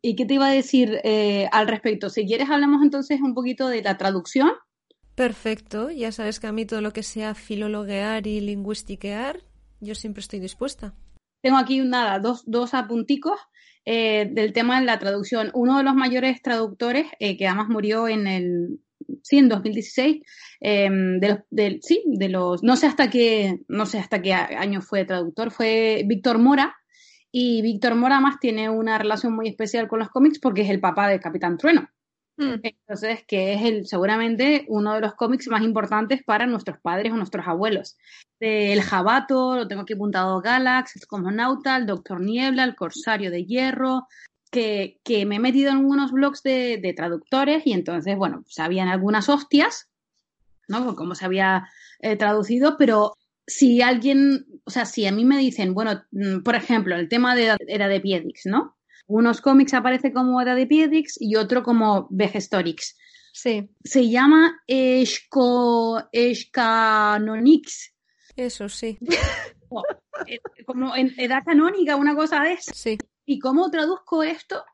[SPEAKER 2] ¿Y qué te iba a decir eh, al respecto? Si quieres hablamos entonces un poquito de la traducción.
[SPEAKER 1] Perfecto, ya sabes que a mí todo lo que sea filologuear y lingüistiquear, yo siempre estoy dispuesta.
[SPEAKER 2] Tengo aquí nada, dos, dos apunticos eh, del tema de la traducción. Uno de los mayores traductores, eh, que además murió en el, sí, en 2016, eh, de de, sí, de los, no sé hasta qué, no sé hasta qué año fue traductor, fue Víctor Mora, y Víctor Mora más tiene una relación muy especial con los cómics porque es el papá de Capitán Trueno. Mm. Entonces, que es el, seguramente uno de los cómics más importantes para nuestros padres o nuestros abuelos. El Jabato, lo tengo aquí apuntado, Galax, el Cosmonauta, el Doctor Niebla, el Corsario de Hierro, que, que, me he metido en algunos blogs de, de, traductores y entonces, bueno, sabían algunas hostias, ¿no? Cómo se había eh, traducido, pero si alguien, o sea, si a mí me dicen, bueno, mm, por ejemplo, el tema de era de Piedix, ¿no? Unos cómics aparece como era de Piedix y otro como Vegestorix.
[SPEAKER 1] Sí.
[SPEAKER 2] Se llama Esco, Escanonix.
[SPEAKER 1] Eso sí.
[SPEAKER 2] Eh, como en edad canónica, una cosa de eso.
[SPEAKER 1] Sí.
[SPEAKER 2] ¿Y cómo traduzco esto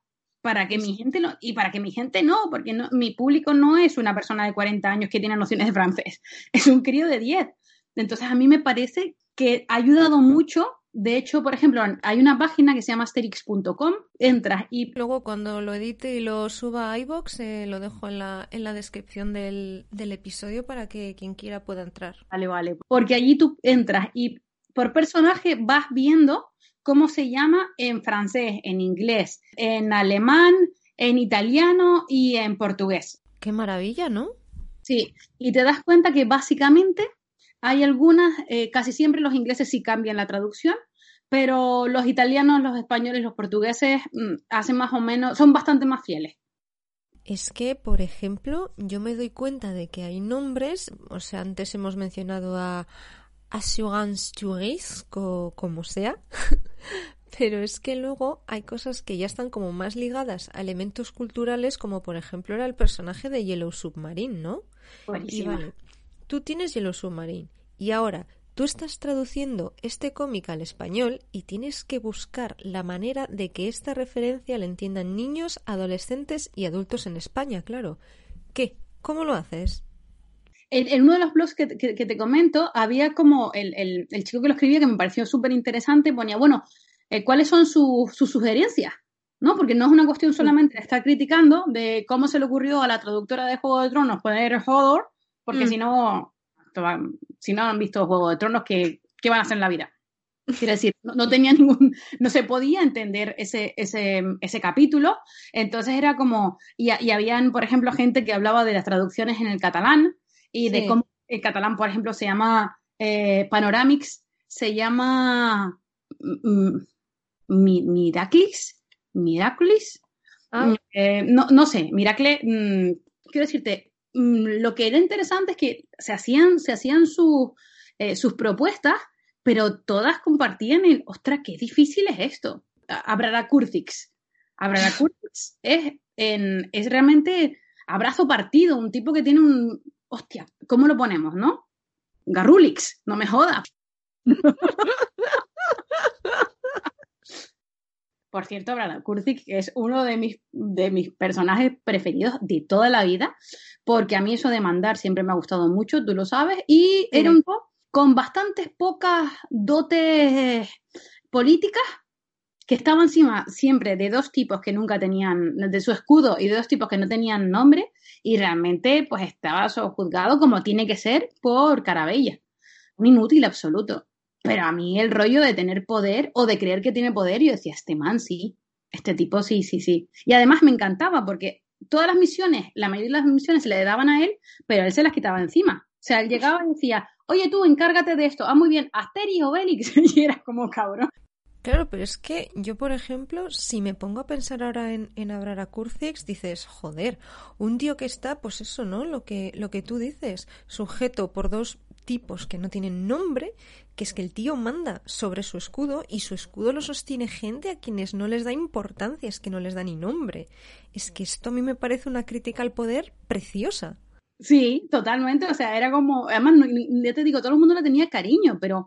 [SPEAKER 2] para que mi gente no, y para que mi gente no, porque no, mi público no es una persona de 40 años que tiene nociones de francés, es un crío de 10. Entonces a mí me parece que ha ayudado mucho. De hecho, por ejemplo, hay una página que se llama asterix.com, entras y...
[SPEAKER 1] Luego cuando lo edite y lo suba a iVoox, eh, lo dejo en la, en la descripción del, del episodio para que quien quiera pueda entrar.
[SPEAKER 2] Vale, vale. Porque allí tú entras y por personaje vas viendo cómo se llama en francés, en inglés, en alemán, en italiano y en portugués.
[SPEAKER 1] Qué maravilla, ¿no?
[SPEAKER 2] Sí, y te das cuenta que básicamente hay algunas, eh, casi siempre los ingleses sí cambian la traducción, pero los italianos, los españoles, los portugueses mmm, hacen más o menos, son bastante más fieles.
[SPEAKER 1] Es que, por ejemplo, yo me doy cuenta de que hay nombres, o sea, antes hemos mencionado a Assurance Tourist, o como sea, pero es que luego hay cosas que ya están como más ligadas a elementos culturales, como por ejemplo era el personaje de Yellow Submarine, ¿no? Y vale, tú tienes Yellow Submarine y ahora tú estás traduciendo este cómic al español y tienes que buscar la manera de que esta referencia la entiendan niños, adolescentes y adultos en España, claro. ¿Qué? ¿Cómo lo haces?
[SPEAKER 2] En, en, uno de los blogs que, que, que te comento, había como el, el, el, chico que lo escribía, que me pareció súper interesante, ponía, bueno, eh, ¿cuáles son sus su sugerencias? ¿No? Porque no es una cuestión solamente de estar criticando de cómo se le ocurrió a la traductora de Juego de Tronos poner Hodor, porque mm. si no, si no han visto Juego de Tronos, ¿qué, qué van a hacer en la vida? Quiero decir, no, no, tenía ningún, no se podía entender ese, ese, ese capítulo. Entonces era como, y, y, habían, por ejemplo, gente que hablaba de las traducciones en el catalán y de sí. cómo el catalán, por ejemplo, se llama eh, Panoramix, se llama mm, Miraclis, Miraclis. Ah. Eh, no, no sé, Miracle, mmm, quiero decirte, lo que era interesante es que se hacían, se hacían su, eh, sus propuestas pero todas compartían el, ostras, qué difícil es esto. Abrara. Abrara Curcix es, en, es realmente abrazo partido, un tipo que tiene un, hostia, ¿cómo lo ponemos, no? Garrulix, no me jodas. Por cierto, Abrara Curcix es uno de mis, de mis personajes preferidos de toda la vida, porque a mí eso de mandar siempre me ha gustado mucho, tú lo sabes, y sí. era un poco con bastantes pocas dotes políticas que estaban encima siempre de dos tipos que nunca tenían, de su escudo y de dos tipos que no tenían nombre y realmente pues estaba juzgado como tiene que ser por Carabella. Un inútil absoluto. Pero a mí el rollo de tener poder o de creer que tiene poder, yo decía, este man sí, este tipo sí, sí, sí. Y además me encantaba porque todas las misiones, la mayoría de las misiones se le daban a él, pero él se las quitaba encima. O sea, él llegaba y decía, oye tú, encárgate de esto. Ah, muy bien, Asterix o Obelix. y era como cabrón.
[SPEAKER 1] Claro, pero es que yo, por ejemplo, si me pongo a pensar ahora en, en Abrara Curcix, dices, joder, un tío que está, pues eso, ¿no? Lo que, lo que tú dices, sujeto por dos tipos que no tienen nombre, que es que el tío manda sobre su escudo y su escudo lo sostiene gente a quienes no les da importancia, es que no les da ni nombre. Es que esto a mí me parece una crítica al poder preciosa.
[SPEAKER 2] Sí, totalmente. O sea, era como, además, no, ya te digo, todo el mundo le tenía cariño, pero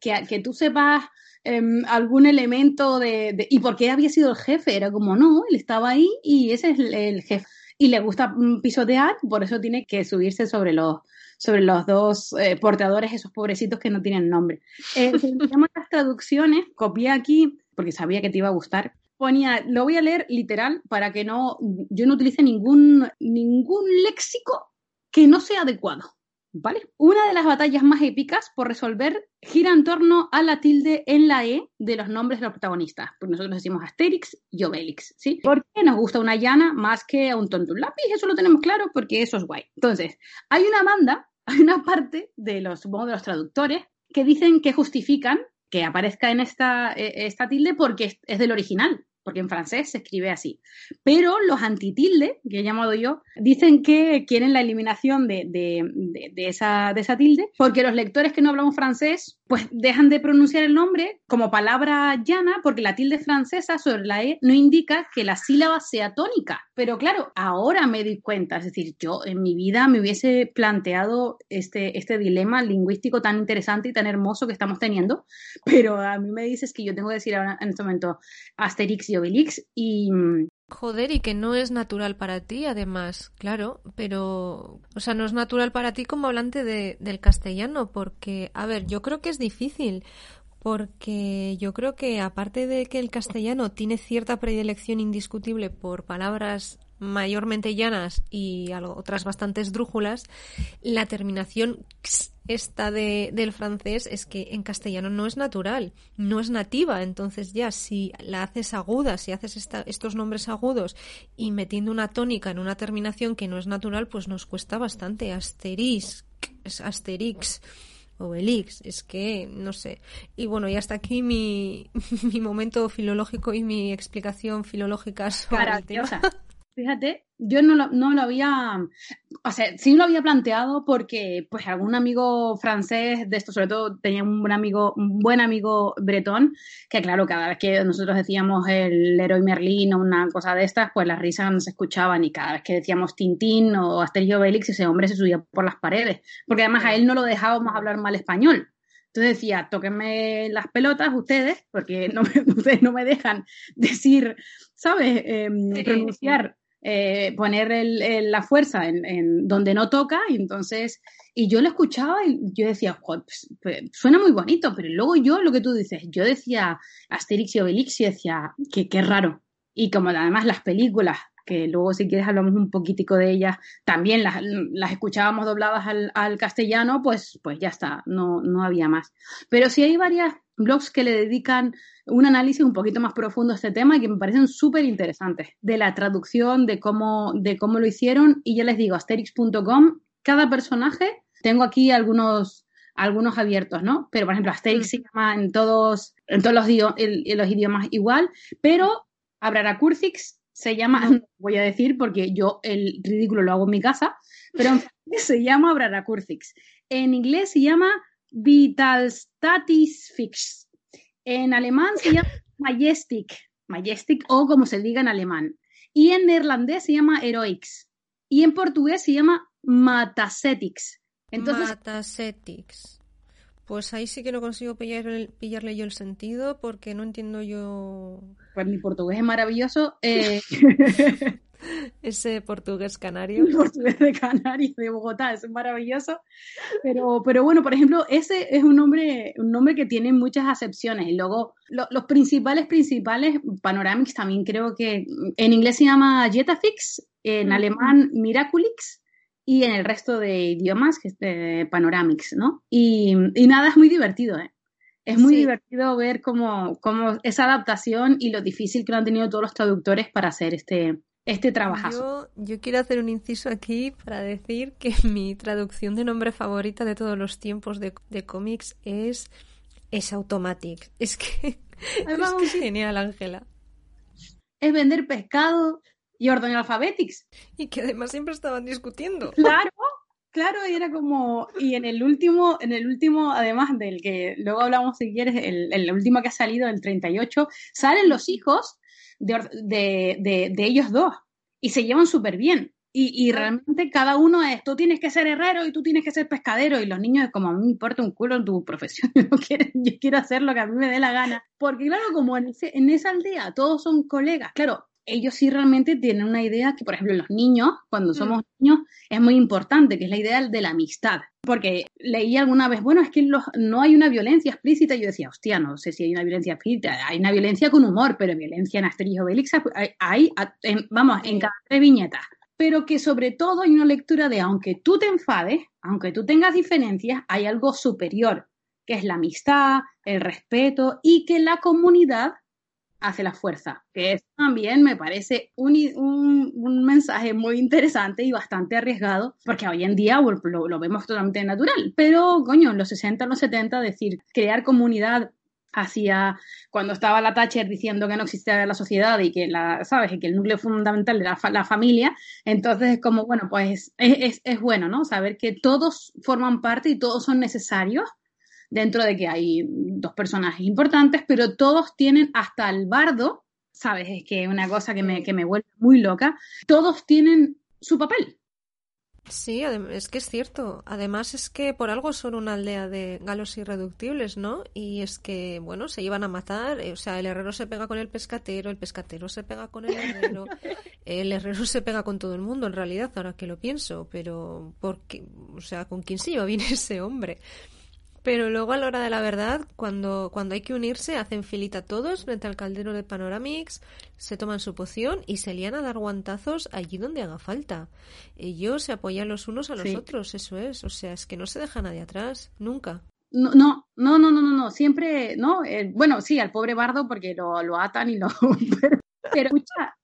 [SPEAKER 2] que, que tú sepas eh, algún elemento de, ¿Y por qué había sido el jefe? Era como, no, él estaba ahí y ese es el, el jefe. Y le gusta pisotear, por eso tiene que subirse sobre los, sobre los dos eh, portadores, esos pobrecitos que no tienen nombre. Eh, las traducciones, copié aquí, porque sabía que te iba a gustar, ponía, lo voy a leer literal para que no, yo no utilice ningún, ningún léxico que no sea adecuado. Una de las batallas más épicas por resolver gira en torno a la tilde en la E de los nombres de los protagonistas. Pues nosotros decimos Asterix y Obelix, ¿sí? Porque nos gusta una llana más que a un tonto un lápiz, eso lo tenemos claro porque eso es guay. Entonces, hay una banda, hay una parte de los, supongo, de los traductores que dicen que justifican que aparezca en esta, esta tilde porque es del original. Porque en francés se escribe así. Pero los antitilde, que he llamado yo, dicen que quieren la eliminación de, esa, de esa tilde, porque los lectores que no hablamos francés, pues dejan de pronunciar el nombre como palabra llana, porque la tilde francesa sobre la E no indica que la sílaba sea tónica. Pero claro, ahora me doy cuenta, es decir, yo en mi vida me hubiese planteado este, este dilema lingüístico tan interesante y tan hermoso que estamos teniendo, pero a mí me dices que yo tengo que decir ahora en este momento Asterix y Obelix y...
[SPEAKER 1] Joder, y que no es natural para ti, además, claro, pero, o sea, no es natural para ti como hablante de, del castellano, porque, a ver, yo creo que es difícil, porque yo creo que aparte de que el castellano tiene cierta predilección indiscutible por palabras mayormente llanas y otras bastante esdrújulas, la terminación esta de, del francés es que en castellano no es natural, no es nativa. Entonces ya si la haces aguda, si haces estos nombres agudos y metiendo una tónica en una terminación que no es natural, pues nos cuesta bastante. Asterix, asterix. Obelix, es que no sé. Y bueno, y hasta aquí mi, mi momento filológico y mi explicación filológica sobre el tema.
[SPEAKER 2] Fíjate, yo no lo, no lo había, o sea, sí lo había planteado porque, pues, algún amigo francés de esto, sobre todo tenía un buen amigo, un buen amigo bretón, que claro, cada vez que nosotros decíamos el héroe Merlín o una cosa de estas, pues las risas no se escuchaban y cada vez que decíamos Tintín o Asterix Obelix, ese hombre se subía por las paredes, porque además a él no lo dejábamos hablar mal español. Entonces decía, tóquenme las pelotas ustedes, porque no ustedes no me dejan decir, ¿sabes? Em, pronunciar eh, poner la fuerza en, donde no toca y entonces y yo lo escuchaba y yo decía pues, pues, suena muy bonito pero luego yo lo que tú dices yo decía Asterix y Obelix y decía que qué raro y como además las películas que luego si quieres hablamos un poquitico de ellas también las, escuchábamos dobladas al, castellano pues pues ya está no no había más. Pero sí hay varias blogs que le dedican un análisis un poquito más profundo a este tema y que me parecen súper interesantes, de la traducción, de cómo, de cómo lo hicieron. Y ya les digo, asterix.com, cada personaje, tengo aquí algunos, algunos abiertos, ¿no? Pero, por ejemplo, Asterix se llama en todos, en todos los, los idiomas igual, pero Abraracurcix se llama, voy a decir porque yo el ridículo lo hago en mi casa, pero en francés se llama Abraracurcix. En inglés se llama Vitalstatisfix en alemán se llama Majestic, Majestic o como se diga en alemán. Y en neerlandés se llama Heroics. Y en portugués se llama Matasetics.
[SPEAKER 1] Entonces, Matasetics. Pues ahí sí que no consigo pillarle yo el sentido porque no entiendo yo.
[SPEAKER 2] Pues mi portugués es maravilloso. Eh...
[SPEAKER 1] Ese portugués canario.
[SPEAKER 2] El portugués de Canarias, de Bogotá, es maravilloso. Pero, pero bueno, por ejemplo, ese es un nombre, un nombre que tiene muchas acepciones. Y luego, los principales, principales, Panoramics también creo que en inglés se llama Jetafix, en alemán Miraculix y en el resto de idiomas, que es Panoramics, ¿no? Y, nada, es muy divertido, ¿eh? Es muy divertido ver cómo, cómo esa adaptación y lo difícil que lo han tenido todos los traductores para hacer este, este trabajazo.
[SPEAKER 1] Yo, quiero hacer un inciso aquí para decir que mi traducción de nombre favorita de todos los tiempos de, cómics es, es Automatic. Es que es, genial, Ángela.
[SPEAKER 2] Es vender pescado y alfabetics.
[SPEAKER 1] Y que además siempre estaban discutiendo.
[SPEAKER 2] Claro, claro, y era como. Y en el último, en el último, además del que luego hablamos si quieres, el, el último que ha salido, el 38, salen los hijos de, ellos dos y se llevan súper bien. Y, realmente cada uno es, tú tienes que ser herrero y tú tienes que ser pescadero. Y los niños es como, a mí me importa un culo en tu profesión, yo quiero hacer lo que a mí me dé la gana. Porque claro, como en, en esa aldea todos son colegas, claro, ellos sí realmente tienen una idea que, por ejemplo, los niños, cuando mm. somos niños, es muy importante, que es la idea de la amistad. Porque leí alguna vez, bueno, es que no hay una violencia explícita. Y yo decía, hostia, no sé si hay una violencia explícita. Hay una violencia con humor, pero violencia en Asterix Obelix hay, vamos, en cada tres viñetas. Pero que sobre todo hay una lectura de, aunque tú te enfades, aunque tú tengas diferencias, hay algo superior, que es la amistad, el respeto y que la comunidad hace la fuerza, que también me parece un, un, mensaje muy interesante y bastante arriesgado, porque hoy en día lo, vemos totalmente natural, pero coño, en los 60, en los 70, decir, crear comunidad hacía cuando estaba la Thatcher diciendo que no existía la sociedad y que la, sabes, y que el núcleo fundamental era la familia, entonces es como, bueno, pues es, es, bueno, ¿no? Saber que todos forman parte y todos son necesarios dentro de que hay dos personajes importantes, pero todos tienen hasta el bardo, sabes, es que una cosa que me, que me vuelve muy loca, todos tienen su papel.
[SPEAKER 1] Sí, es que es cierto. Además es que por algo son una aldea de galos irreductibles, ¿no? Y es que, bueno, se iban a matar. Eh, o sea, el herrero se pega con el pescatero, el pescatero se pega con el herrero, el herrero se pega con todo el mundo, en realidad, ahora que lo pienso. Pero, porque, o sea, ¿con quién se iba bien ese hombre? Pero luego a la hora de la verdad, cuando, cuando hay que unirse, hacen filita todos frente al caldero de Panoramix, se toman su poción y se lían a dar guantazos allí donde haga falta. Ellos se apoyan los unos a los otros, eso es. O sea, es que no se deja nadie atrás, nunca.
[SPEAKER 2] No, no, no, no, no, no, siempre, ¿no? Eh, bueno, sí, al pobre bardo porque lo, lo atan y lo... pero,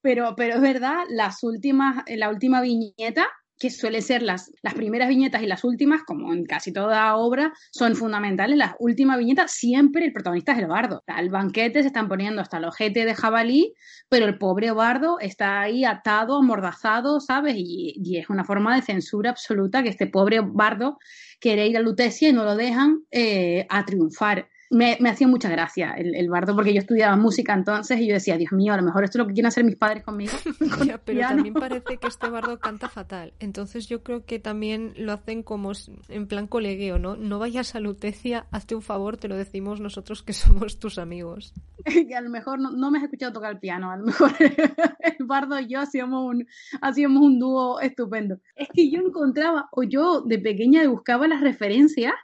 [SPEAKER 2] pero, pero es verdad, las últimas, la última viñeta que suele ser las, las primeras viñetas y las últimas, como en casi toda obra, son fundamentales. Las últimas viñetas siempre el protagonista es el bardo. El banquete se están poniendo hasta el ojete de jabalí, pero el pobre bardo está ahí atado, amordazado, ¿sabes? Y, y es una forma de censura absoluta que este pobre bardo quiere ir a Lutecia y no lo dejan eh, a triunfar me, hacía mucha gracia el, bardo, porque yo estudiaba música entonces y yo decía, Dios mío, a lo mejor esto es lo que quieren hacer mis padres conmigo.
[SPEAKER 1] pero también parece que este bardo canta fatal. Entonces yo creo que también lo hacen como en plan colegueo, ¿no? No vayas a Lutecia, hazte un favor, te lo decimos nosotros que somos tus amigos.
[SPEAKER 2] que a lo mejor no, me has escuchado tocar el piano, a lo mejor el bardo y yo hacíamos un, hacíamos un dúo estupendo. Es que yo encontraba, o yo de pequeña buscaba las referencias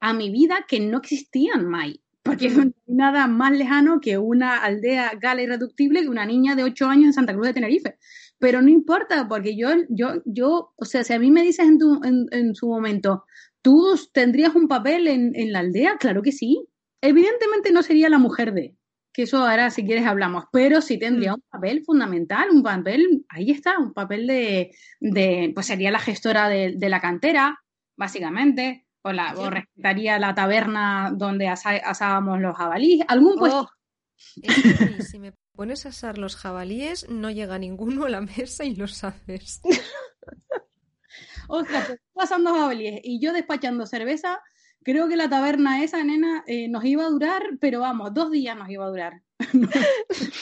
[SPEAKER 2] a mi vida que no existían más. Porque no hay nada más lejano que una aldea gala irreductible que una niña de 8 años en Santa Cruz de Tenerife. Pero no importa, porque yo, yo, yo, o sea, si a mí me dices en, tu, en, su momento, ¿tú tendrías un papel en, en, la aldea? Claro que sí. Evidentemente no sería la mujer de, que eso ahora si quieres hablamos, pero sí tendría mm. un papel fundamental, un papel, ahí está, un papel de, de pues sería la gestora de, de la cantera, básicamente, o, la, o respetaría la taberna donde asábamos los jabalíes, algún puesto.
[SPEAKER 1] Oh, si me pones a asar los jabalíes, no llega ninguno a la mesa y lo sabes.
[SPEAKER 2] Ostras, pues pasando jabalíes y yo despachando cerveza, creo que la taberna esa, nena, eh, nos iba a durar, pero vamos, dos días nos iba a durar.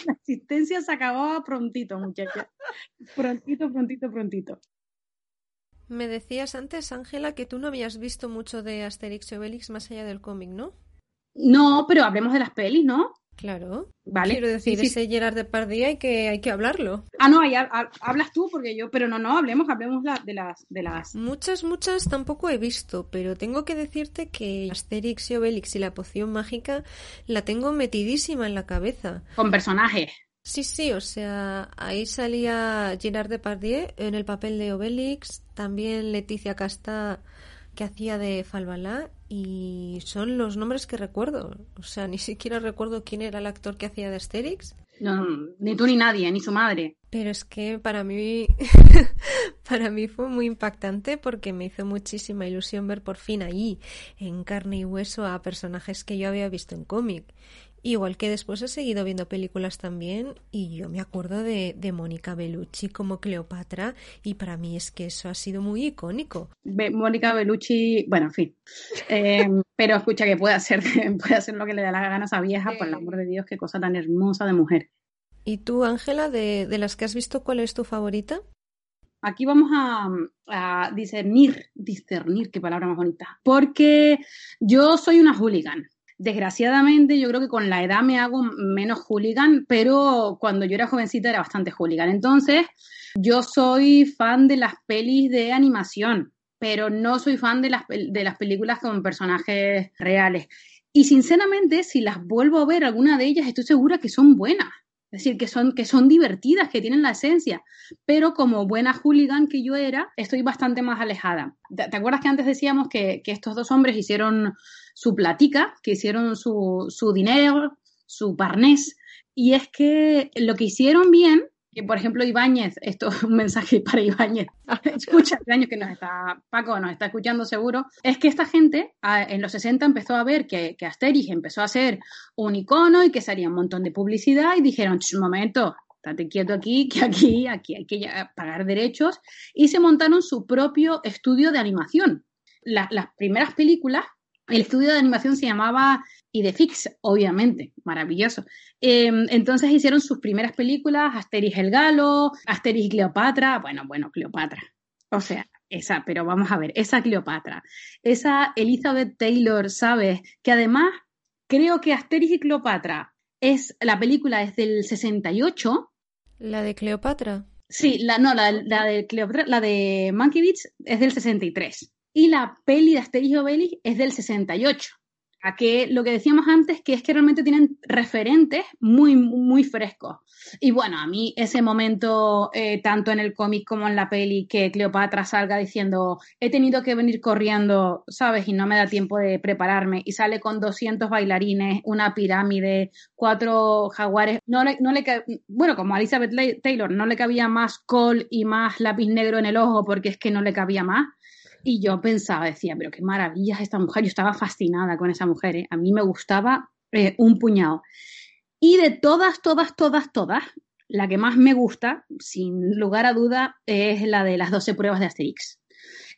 [SPEAKER 2] la asistencia se acababa prontito, muchachos. Prontito, prontito, prontito.
[SPEAKER 1] Me decías antes, Ángela, que tú no habías visto mucho de Asterix y Obelix más allá del cómic, ¿no?
[SPEAKER 2] No, pero hablemos de las pelis, ¿no?
[SPEAKER 1] Claro. Vale. Quiero decir, ese Gerard Depardieu hay que, hay que hablarlo.
[SPEAKER 2] Ah, no, hablas tú, porque yo, pero no, no, hablemos, hablemos de las, de las.
[SPEAKER 1] Muchas, muchas tampoco he visto, pero tengo que decirte que Asterix y Obelix y la poción mágica la tengo metidísima en la cabeza.
[SPEAKER 2] Con personajes.
[SPEAKER 1] Sí, sí, o sea, ahí salía Gerard Depardieu en el papel de Obelix, también Leticia Casta que hacía de Falbalá y son los nombres que recuerdo. O sea, ni siquiera recuerdo quién era el actor que hacía de Asterix.
[SPEAKER 2] No, ni tú ni nadie, ni su madre.
[SPEAKER 1] Pero es que para mí, para mí fue muy impactante porque me hizo muchísima ilusión ver por fin ahí, en carne y hueso, a personajes que yo había visto en cómic. Igual que después he seguido viendo películas también y yo me acuerdo de, de Mónica Bellucci como Cleopatra y para mí es que eso ha sido muy icónico.
[SPEAKER 2] Mónica Bellucci, bueno, en fin. Eh, pero escucha que puede hacer, puede hacer lo que le dé la gana a esa vieja, por el amor de Dios, qué cosa tan hermosa de mujer.
[SPEAKER 1] ¿Y tú, Ángela, de, de las que has visto, cuál es tu favorita?
[SPEAKER 2] Aquí vamos a, a, discernir, discernir, qué palabra más bonita, porque yo soy una hooligan. Desgraciadamente, yo creo que con la edad me hago menos hooligan, pero cuando yo era jovencita era bastante hooligan. Entonces, yo soy fan de las pelis de animación, pero no soy fan de las, de las películas con personajes reales. Y sinceramente, si las vuelvo a ver, alguna de ellas, estoy segura que son buenas. Es decir, que son, que son divertidas, que tienen la esencia. Pero como buena hooligan que yo era, estoy bastante más alejada. ¿Te, acuerdas que antes decíamos que, que, estos dos hombres hicieron su platica, que hicieron su, su dinero, su parnés? Y es que lo que hicieron bien que, por ejemplo, Ibáñez, esto es un mensaje para Ibáñez, escucha, el año que nos está, Paco nos está escuchando seguro, es que esta gente en los 60 empezó a ver que, que Asterix empezó a ser un icono y que salía un montón de publicidad y dijeron, un momento, estate quieto aquí, que aquí, aquí hay que pagar derechos, y se montaron su propio estudio de animación. las primeras películas, el estudio de animación se llamaba Idefix, obviamente, maravilloso. Em, entonces hicieron sus primeras películas, Asterix el Galo, Asterix Cleopatra, bueno, bueno, Cleopatra. O sea, esa, pero vamos a ver, esa Cleopatra, esa Elizabeth Taylor, ¿sabes? Que además creo que Asterix y Cleopatra es, la película es del 68
[SPEAKER 1] ¿La de Cleopatra?
[SPEAKER 2] Sí, la, no, la, de Cleopatra, la de Monkey Beach es del 63. Y la peli de Asterix y Obelix es del 68 a que lo que decíamos antes, que es que realmente tienen referentes muy, muy frescos. Y bueno, a mí ese momento, eh, tanto en el cómic como en la peli, que Cleopatra salga diciendo, he tenido que venir corriendo, ¿sabes? Y no me da tiempo de prepararme, y sale con 200 bailarines, una pirámide, cuatro jaguares, no le, no le bueno, como a Elizabeth Taylor, no le cabía más col y más lápiz negro en el ojo porque es que no le cabía más y yo pensaba, decía, pero qué maravilla es esta mujer. Yo estaba fascinada con esa mujer. ¿eh? A mí me gustaba eh, un puñado. Y de todas, todas, todas, todas, la que más me gusta, sin lugar a duda, es la de las 12 pruebas de Asterix.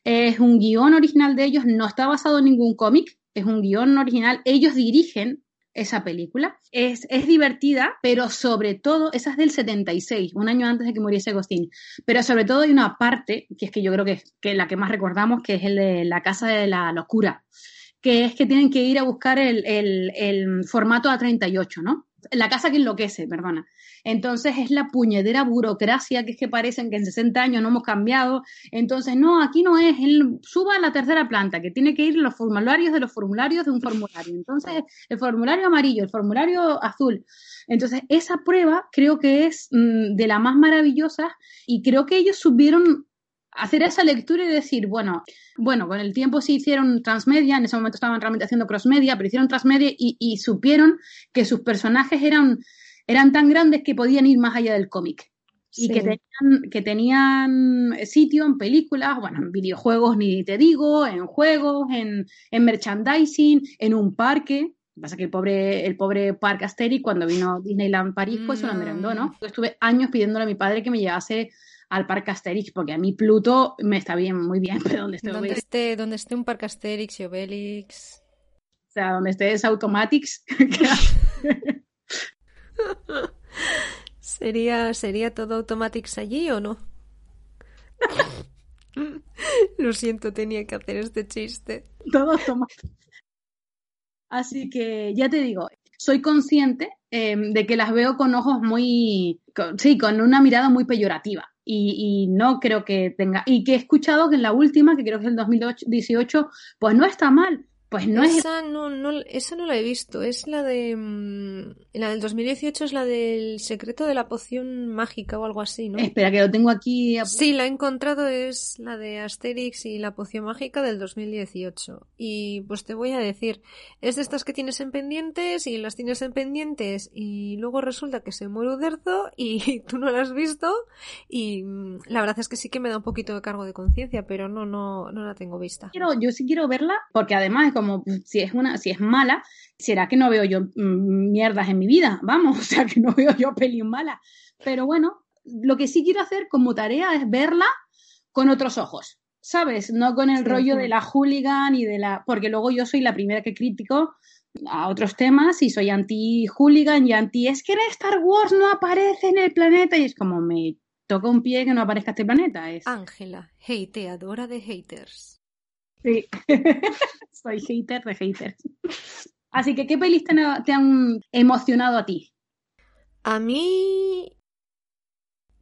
[SPEAKER 2] Es un guion original de ellos, no está basado en ningún cómic, es un guion original. Ellos dirigen esa película. Es, es, divertida, pero sobre todo, esa es del 76, un año antes de que muriese Agostín. Pero sobre todo hay una parte, que es que yo creo que es que la que más recordamos, que es el de la Casa de la Locura, que es que tienen que ir a buscar el, el, el formato A38, ¿no? La casa que enloquece, perdona. Entonces es la puñedera burocracia que es que parecen que en 60 años no hemos cambiado. Entonces, no, aquí no es, él suba a la tercera planta, que tiene que ir los formularios de los formularios de un formulario. Entonces, el formulario amarillo, el formulario azul. Entonces, esa prueba creo que es mm, de la más maravillosa y creo que ellos subieron hacer esa lectura y decir, bueno, bueno, con el tiempo sí hicieron transmedia, en ese momento estaban realmente haciendo crossmedia, pero hicieron transmedia y, y supieron que sus personajes eran eran tan grandes que podían ir más allá del cómic. Y que, tenían, que tenían sitio en películas, bueno, en videojuegos ni te digo, en juegos, en, en merchandising, en un parque. Pasa que el pobre, el pobre Parque Asterix, cuando vino Disneyland París, pues se lo merendó, ¿no? Yo estuve años pidiéndole a mi padre que me llevase al Parque Asterix, porque a mí Pluto me está bien, muy bien, pero donde esté
[SPEAKER 1] donde esté, donde esté un Parque Asterix y Obelix.
[SPEAKER 2] O sea, donde esté es Automatics.
[SPEAKER 1] ¿Sería, ¿Sería todo Automatics allí o no? Lo siento, tenía que hacer este chiste.
[SPEAKER 2] Todo Automatics. Así que ya te digo, soy consciente em, de que las veo con ojos muy, sí, con una mirada muy peyorativa. Y, y, no creo que tenga, y que he escuchado que en la última, que creo que es el 2018, pues no está mal, pues no
[SPEAKER 1] esa No, no, esa no la he visto. Es la de. Mm, la del 2018 es la del secreto de la poción mágica o algo así, ¿no?
[SPEAKER 2] Espera, que lo tengo aquí.
[SPEAKER 1] Sí, la he encontrado. Es la de Asterix y la poción mágica del 2018. Y pues te voy a decir. Es de estas que tienes en pendientes y las tienes en pendientes. Y luego resulta que se muere Uderzo y tú no la has visto. Y mm, la verdad es que sí que me da un poquito de cargo de conciencia, pero no, no, no la tengo vista.
[SPEAKER 2] Quiero, yo sí quiero verla porque además es como si es una, si es mala, será que no veo yo mm, mierdas en mi vida, vamos, o sea que no veo yo peli mala. Pero bueno, lo que sí quiero hacer como tarea es verla con otros ojos, ¿sabes? No con el rollo de la hooligan y de la. Porque luego yo soy la primera que critico a otros temas y soy anti-hooligan y anti. Es que en Star Wars no aparece en el planeta y es como me toca un pie que no aparezca este planeta. Es...
[SPEAKER 1] Ángela, hateadora de haters.
[SPEAKER 2] Sí, soy hater de haters. Así que, ¿qué pelis te, han emocionado a ti?
[SPEAKER 1] A mí.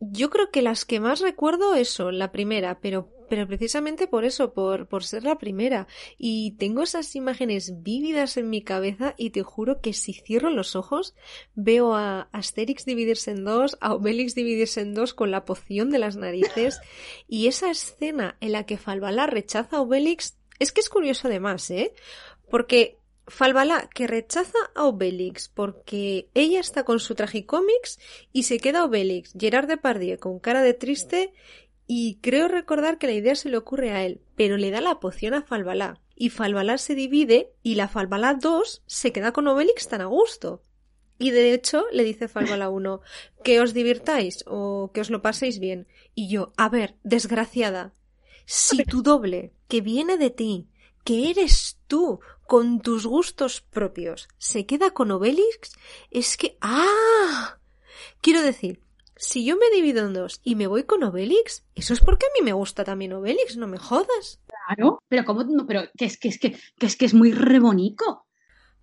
[SPEAKER 1] Yo creo que las que más recuerdo eso, la primera, pero, pero precisamente por eso, por, por ser la primera. Y tengo esas imágenes vívidas en mi cabeza y te juro que si cierro los ojos veo a Asterix dividirse en dos, a Obelix dividirse en dos con la poción de las narices y esa escena en la que Falbala rechaza a Obelix es que es curioso además, ¿eh? Porque Falbala que rechaza a Obelix porque ella está con su tragicómics y se queda Obelix, Gerard Depardieu con cara de triste y creo recordar que la idea se le ocurre a él, pero le da la poción a Falbalá. Y Falbalá se divide y la Falbalá 2 se queda con Obelix tan a gusto. Y de hecho le dice Falbalá 1 que os divirtáis o que os lo paséis bien. Y yo, a ver, desgraciada, si tu doble, que viene de ti, que eres tú, con tus gustos propios, se queda con Obelix, es que... ¡Ah! Quiero decir, si yo me divido en dos y me voy con Obelix, eso es porque a mí me gusta también Obelix, no me jodas.
[SPEAKER 2] Claro, pero cómo no, pero que es que es que, que es que es muy rebonico.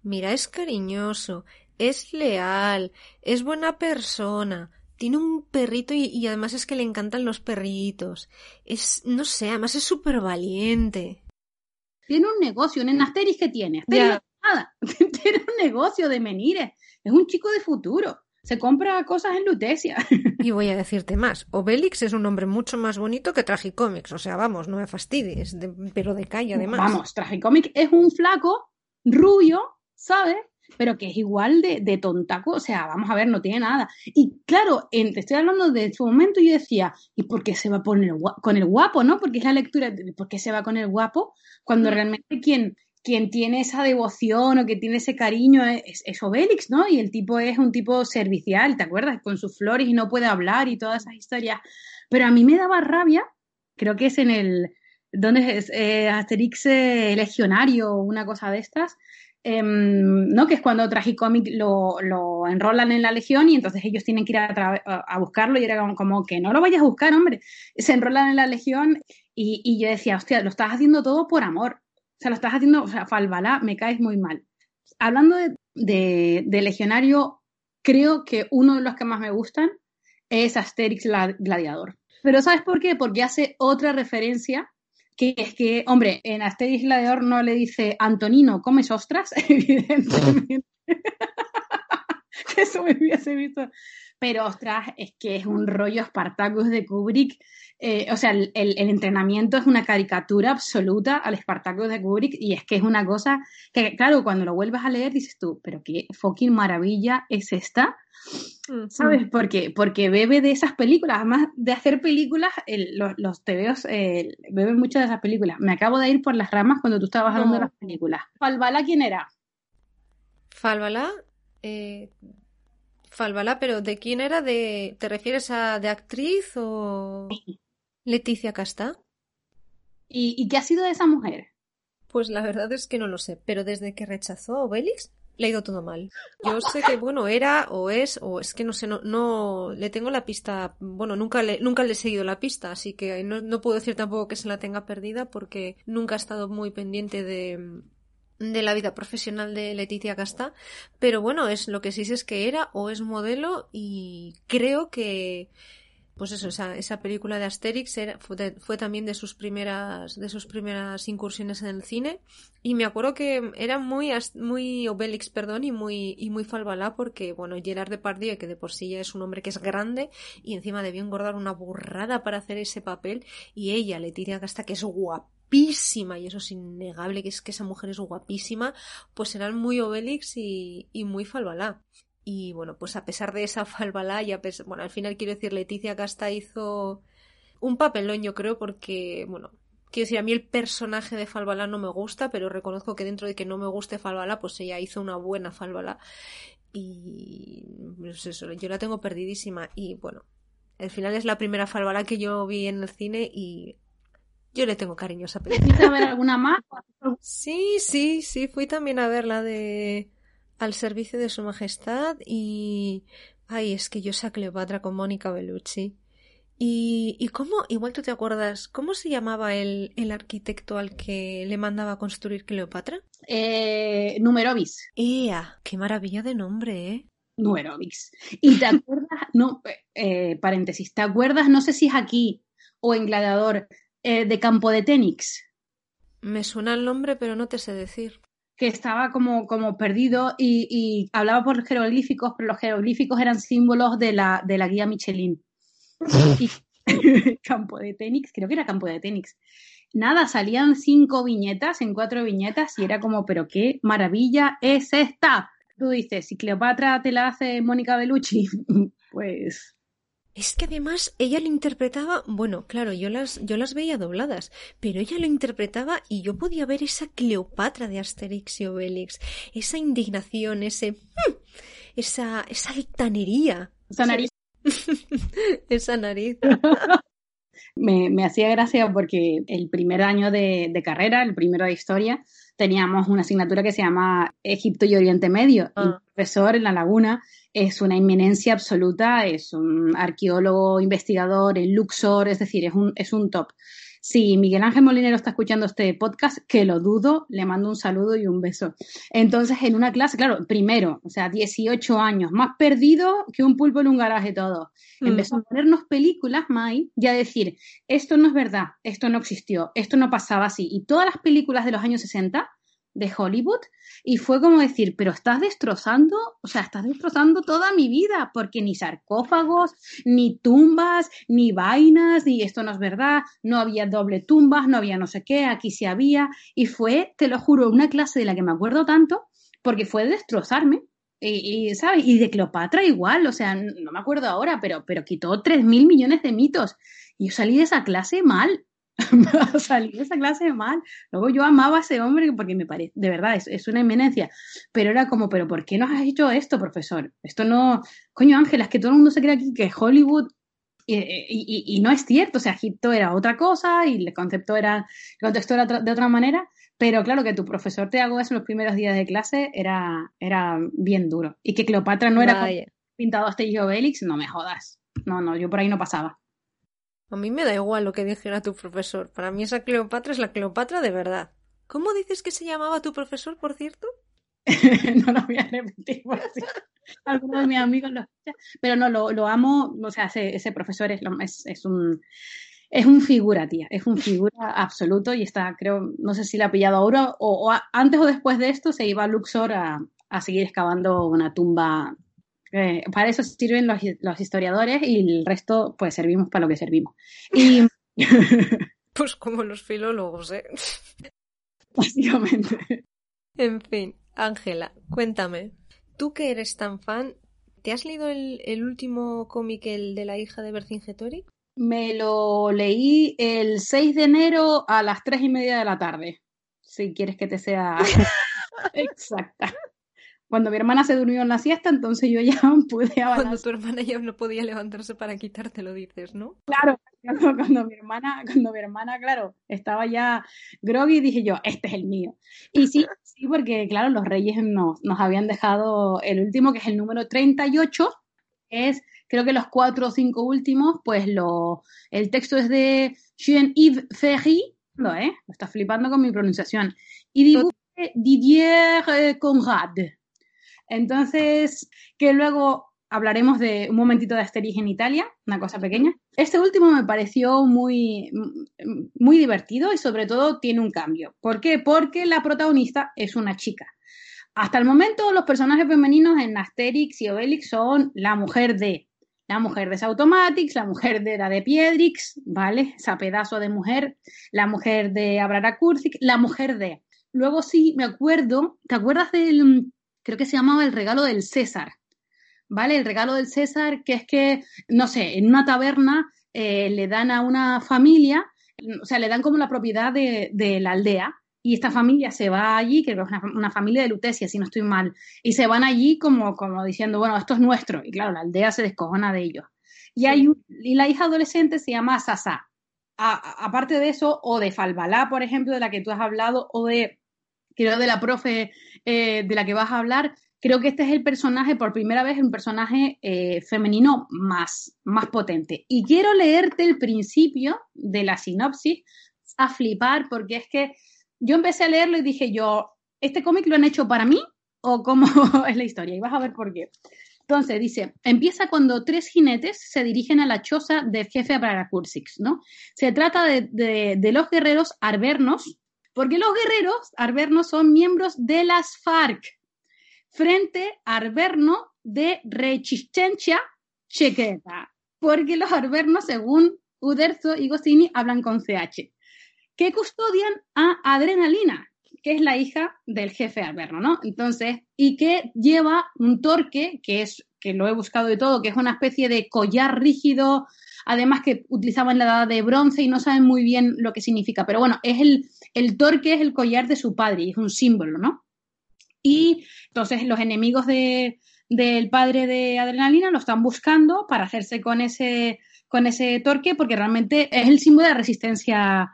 [SPEAKER 1] Mira, es cariñoso, es leal, es buena persona, tiene un perrito y, y, además es que le encantan los perritos. Es, no sé, además es súper valiente.
[SPEAKER 2] Tiene un negocio, en Asterix que tiene. Asterix no nada. tiene un negocio de menires. Es un chico de futuro se compra cosas en Lutecia.
[SPEAKER 1] Y voy a decirte más, Obelix es un hombre mucho más bonito que Tragicomics, o sea, vamos, no me fastidies, de, pero de calle además.
[SPEAKER 2] Vamos, Tragicomics es un flaco rubio, ¿sabes? Pero que es igual de, de, tontaco, o sea, vamos a ver, no tiene nada. Y claro, en, te estoy hablando de su momento, yo decía, ¿y por qué se va a poner con el guapo, no? Porque es la lectura, ¿por qué se va con el guapo? Cuando realmente quien, quien tiene esa devoción o que tiene ese cariño es, es, Obélix, ¿no? Y el tipo es un tipo servicial, ¿te acuerdas? Con sus flores y no puede hablar y todas esas historias. Pero a mí me daba rabia, creo que es en el, ¿dónde es? Eh, Asterix eh, Legionario o una cosa de estas, eh, ¿no? Que es cuando Tragicomic lo, lo enrolan en la Legión y entonces ellos tienen que ir a, a, buscarlo y era como, que no lo vayas a buscar, hombre. Se enrolan en la Legión y, y yo decía, hostia, lo estás haciendo todo por amor sea, lo estás haciendo, o sea, Falbalá, me caes muy mal. Hablando de, Legionario, creo que uno de los que más me gustan es Asterix Gladiador. Pero ¿sabes por qué? Porque hace otra referencia, que es que, hombre, en Asterix Gladiador no le dice Antonino, ¿comes ostras? Evidentemente. Eso me hubiese visto. Pero ostras, es que es un rollo Spartacus de Kubrick eh, o sea, el, el, entrenamiento es una caricatura absoluta al Espartaco de Kubrick y es que es una cosa que, claro, cuando lo vuelves a leer dices tú, pero qué fucking maravilla es esta, ¿sabes? Porque, porque bebe de esas películas, además de hacer películas, el, los, los TVOs eh, beben mucho de esas películas. Me acabo de ir por las ramas cuando tú estabas hablando de las películas. ¿Falbala quién era?
[SPEAKER 1] Falbala, eh, Pero ¿de quién era? ¿De, ¿Te refieres a de actriz o...? Leticia Casta.
[SPEAKER 2] ¿Y, ¿Y, qué ha sido de esa mujer?
[SPEAKER 1] Pues la verdad es que no lo sé, pero desde que rechazó a Obelix le ha ido todo mal. Yo sé que, bueno, era o es, o es que no sé, no, no le tengo la pista, bueno, nunca le, nunca le he seguido la pista, así que no, no puedo decir tampoco que se la tenga perdida porque nunca he estado muy pendiente de, de la vida profesional de Leticia Casta, pero bueno, es lo que sí es que era o es modelo y creo que pues eso, esa, esa película de Asterix era, fue, de, fue, también de sus primeras, de sus primeras incursiones en el cine. Y me acuerdo que era muy, muy Obelix, perdón, y muy, y muy Falbalá, porque, bueno, Gerard Depardieu, que de por sí ya es un hombre que es grande, y encima debió engordar una burrada para hacer ese papel, y ella, Leticia Casta, que es guapísima, y eso es innegable, que es que esa mujer es guapísima, pues eran muy Obelix y, y muy Falbalá. Y bueno, pues a pesar de esa falbalá, y bueno, al final quiero decir, Leticia Casta hizo un papelón, yo creo, porque, bueno, quiero decir, a mí el personaje de Falbalá no me gusta, pero reconozco que dentro de que no me guste Falbalá, pues ella hizo una buena Falbalá. Y pues eso, yo la tengo perdidísima. Y bueno, al final es la primera Falbalá que yo vi en el cine y yo le tengo cariño a esa película.
[SPEAKER 2] ¿Fuiste a ver alguna más?
[SPEAKER 1] Sí, sí, sí, fui también a ver la de al servicio de su majestad y... Ay, es que yo sé a Cleopatra con Mónica Bellucci. ¿Y, ¿Y cómo, igual tú te acuerdas, cómo se llamaba el, el arquitecto al que le mandaba a construir Cleopatra?
[SPEAKER 2] Eh, Numerovis.
[SPEAKER 1] ¡Ea! ¡Qué maravilla de nombre, eh!
[SPEAKER 2] Numerovis. ¿Y te acuerdas, no, eh, paréntesis, ¿te acuerdas, no sé si es aquí o en Gladiador, eh, de Campo de Ténix?
[SPEAKER 1] Me suena el nombre, pero no te sé decir
[SPEAKER 2] que estaba como, como perdido y, y, hablaba por jeroglíficos, pero los jeroglíficos eran símbolos de la, de la guía Michelin. y, campo de Ténix, creo que era campo de Ténix. nada, salían cinco viñetas en cuatro viñetas y era como, pero qué maravilla es esta. Tú dices, si Cleopatra te la hace Mónica Bellucci, pues
[SPEAKER 1] es que además ella lo interpretaba, bueno, claro, yo las, yo las veía dobladas, pero ella lo interpretaba y yo podía ver esa Cleopatra de Asterix y Obelix, esa indignación, ese, ¡hmm! esa, esa altanería.
[SPEAKER 2] Esa nariz.
[SPEAKER 1] esa nariz.
[SPEAKER 2] me, me, hacía gracia porque el primer año de, de, carrera, el primero de historia, teníamos una asignatura que se llama Egipto y Oriente Medio. Y el ah. profesor en la laguna es una inminencia absoluta, es un arqueólogo, investigador en Luxor, es decir, es un, es un top. Si Miguel Ángel Molinero está escuchando este podcast, que lo dudo, le mando un saludo y un beso. Entonces, en una clase, claro, primero, o sea, 18 años, más perdido que un pulpo en un garaje todo. Empezó a ponernos películas, Mai, y a decir, esto no es verdad, esto no existió, esto no pasaba así. Y todas las películas de los años 60 de Hollywood y fue como decir, pero estás destrozando, o sea, estás destrozando toda mi vida, porque ni sarcófagos, ni tumbas, ni vainas, ni esto no es verdad, no había doble tumbas, no había no sé qué, aquí sí había, y fue, te lo juro, una clase de la que me acuerdo tanto, porque fue de destrozarme, y, ¿sabes? Y de Cleopatra igual, o sea, no me acuerdo ahora, pero, pero quitó tres mil millones de mitos. Y yo salí de esa clase mal, salir de esa clase mal. Luego yo amaba a ese hombre porque me parece, de verdad, es, una eminencia. Pero era como, pero ¿por qué nos has hecho esto, profesor? Esto no, coño Ángela, es que todo el mundo se cree aquí que Hollywood y, no es cierto, o sea, Egipto era otra cosa y el concepto era, el contexto era de otra manera, pero claro que tu profesor te hago eso en los primeros días de clase era, era bien duro. Y que Cleopatra no era pintado hasta yo Bélix, no me jodas. No, no, yo por ahí no pasaba.
[SPEAKER 1] A mí me da igual lo que dijera tu profesor. Para mí esa Cleopatra es la Cleopatra de verdad. ¿Cómo dices que se llamaba tu profesor, por cierto?
[SPEAKER 2] no lo voy a repetir algunos de mis amigos lo Pero no, lo, amo. O sea, ese, profesor es, es, es, un es un figura, tía. Es un figura absoluto y está, creo, no sé si la ha pillado ahora o, o antes o después de esto se iba a Luxor a, a seguir excavando una tumba eh, para eso sirven los, los, historiadores y el resto, pues servimos para lo que servimos. Y...
[SPEAKER 1] pues como los filólogos, ¿eh?
[SPEAKER 2] Básicamente.
[SPEAKER 1] En fin, Ángela, cuéntame. Tú que eres tan fan, ¿te has leído el, el último cómic, el de la hija de Vercingetorix?
[SPEAKER 2] Me lo leí el 6 de enero a las 3 y media de la tarde. Si quieres que te sea exacta. Cuando mi hermana se durmió en la siesta, entonces yo ya pude
[SPEAKER 1] avanzar. Cuando tu hermana ya no podía levantarse para quitártelo, dices, ¿no?
[SPEAKER 2] Claro, cuando mi hermana, cuando mi hermana, claro, estaba ya groggy, dije yo, este es el mío. Y sí, sí, porque claro, los reyes nos, nos habían dejado el último, que es el número 38, es, creo que los cuatro o cinco últimos, pues lo, el texto es de Jean-Yves Ferry, lo, ¿eh? Lo está flipando con mi pronunciación. Y dibujo Didier eh, Conrad. Entonces, que luego hablaremos de un momentito de Asterix en Italia, una cosa pequeña. Este último me pareció muy, muy divertido y sobre todo tiene un cambio. ¿Por qué? Porque la protagonista es una chica. Hasta el momento los personajes femeninos en Asterix y Obelix son la mujer de la mujer de Sautomatics, la mujer de la de Piedrix, ¿vale? Esa pedazo de mujer, la mujer de Abrara Kurzik, la mujer de. Luego sí, me acuerdo, ¿te acuerdas del creo que se llamaba El regalo del César, ¿vale? El regalo del César, que es que, no sé, en una taberna eh, le dan a una familia, o sea, le dan como la propiedad de, la aldea, y esta familia se va allí, que es una, familia de Lutecia, si no estoy mal, y se van allí como, como diciendo, bueno, esto es nuestro, y claro, la aldea se descojona de ellos. Y, hay y la hija adolescente se llama Sasa. aparte de eso, o de Falbalá, por ejemplo, de la que tú has hablado, o de, creo, de la profe eh, de la que vas a hablar, creo que este es el personaje, por primera vez, un personaje eh, femenino más, más potente. Y quiero leerte el principio de la sinopsis a flipar, porque es que yo empecé a leerlo y dije yo, ¿este cómic lo han hecho para mí o cómo es la historia? Y vas a ver por qué. Entonces dice, empieza cuando tres jinetes se dirigen a la choza del jefe Abraracursix, ¿no? Se trata de, de los guerreros arbernos, porque los guerreros arbernos son miembros de las FARC, frente a arberno de Resistencia Chequeta, porque los arbernos, según Uderzo y Goscinny, hablan con CH. que custodian a Adrenalina, que es la hija del jefe Alberno, ¿no? Entonces, y que lleva un torque, que es, que lo he buscado de todo, que es una especie de collar rígido, además que utilizaban la edad de bronce y no saben muy bien lo que significa, pero bueno, es el, el torque es el collar de su padre y es un símbolo, ¿no? Y entonces los enemigos de, del padre de Adrenalina lo están buscando para hacerse con ese, con ese torque porque realmente es el símbolo de resistencia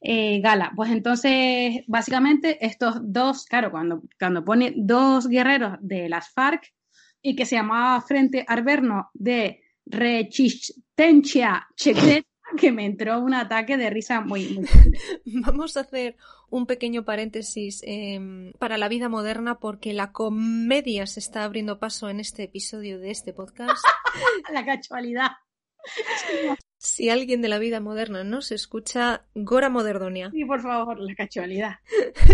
[SPEAKER 2] eh, gala. Pues entonces, básicamente, estos dos, claro, cuando, cuando pone dos guerreros de las FARC y que se llamaba Frente Arberno de Resistencia Secreta, que me entró un ataque de risa muy, muy
[SPEAKER 1] Vamos a hacer un pequeño paréntesis em, para la vida moderna porque la comedia se está abriendo paso en este episodio de este podcast.
[SPEAKER 2] la casualidad.
[SPEAKER 1] Si alguien de la vida moderna no se escucha, Gora Moderdonia.
[SPEAKER 2] Sí, por favor, la casualidad.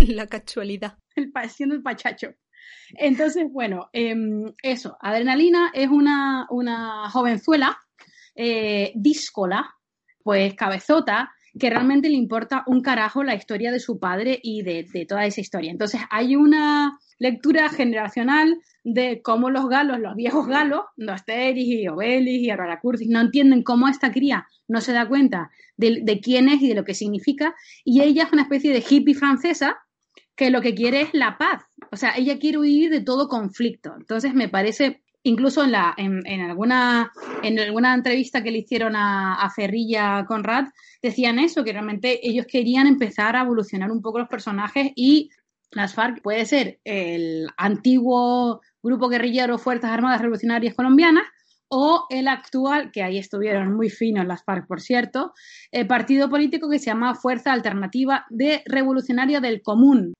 [SPEAKER 1] la casualidad.
[SPEAKER 2] El, siendo el pachacho. Entonces, bueno, em, eso, Adrenalina es una, una jovenzuela eh, díscola, pues cabezota, que realmente le importa un carajo la historia de su padre y de, toda esa historia. Entonces hay una lectura generacional de cómo los galos, los viejos galos, Asterix y Obelix y Aurora Curtis, no entienden cómo esta cría no se da cuenta de, de, quién es y de lo que significa, y ella es una especie de hippie francesa que lo que quiere es la paz, o sea, ella quiere huir de todo conflicto. Entonces me parece incluso en, la, en, en, alguna, en alguna entrevista que le hicieron a, a Ferrilla Conrad, decían eso, que realmente ellos querían empezar a evolucionar un poco los personajes y las FARC puede ser el antiguo grupo guerrillero Fuerzas Armadas Revolucionarias Colombianas o el actual, que ahí estuvieron muy finos las FARC, por cierto, el partido político que se llama Fuerza Alternativa de Revolucionaria del Común,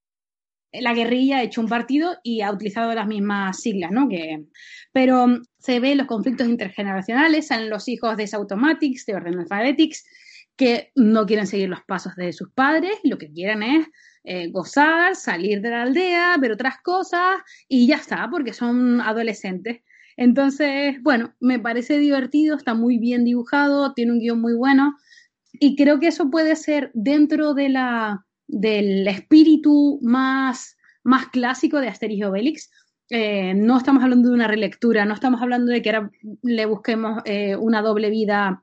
[SPEAKER 2] la guerrilla ha hecho un partido y ha utilizado las mismas siglas, ¿no? Que, pero mm, se ven los conflictos intergeneracionales, salen los hijos de Sautomatics, de Orden Alphabetics, que no quieren seguir los pasos de sus padres, lo que quieren es eh, gozar, salir de la aldea, ver otras cosas y ya está, porque son adolescentes. Entonces, bueno, me parece divertido, está muy bien dibujado, tiene un guion muy bueno y creo que eso puede ser dentro de la del espíritu más, más clásico de Asterix y Obelix. Eh, no estamos hablando de una relectura, no estamos hablando de que ahora le busquemos eh, una doble vida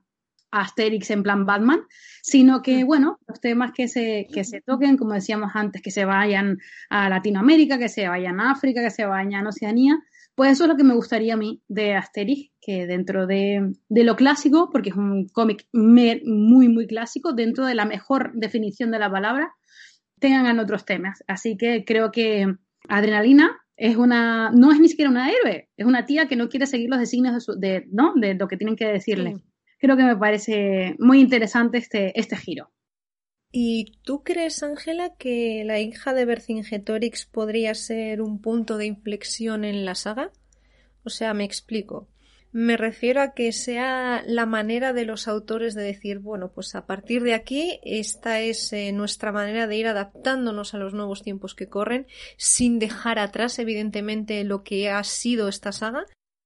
[SPEAKER 2] a Asterix en plan Batman, sino que, bueno, los temas que se, que se toquen, como decíamos antes, que se vayan a Latinoamérica, que se vayan a África, que se vayan a Oceanía, pues eso es lo que me gustaría a mí de Asterix, que dentro de, de lo clásico, porque es un cómic muy, muy clásico, dentro de la mejor definición de la palabra, tengan otros temas. Así que creo que Adrenalina es una, no es ni siquiera una héroe, es una tía que no quiere seguir los designios de, ¿no? de lo que tienen que decirle. Creo que me parece muy interesante este, este giro.
[SPEAKER 1] ¿Y tú crees, Ángela, que la hija de Vercingetorix podría ser un punto de inflexión en la saga? O sea, me explico. Me refiero a que sea la manera de los autores de decir, bueno, pues a partir de aquí esta es eh, nuestra manera de ir adaptándonos a los nuevos tiempos que corren, sin dejar atrás, evidentemente, lo que ha sido esta saga.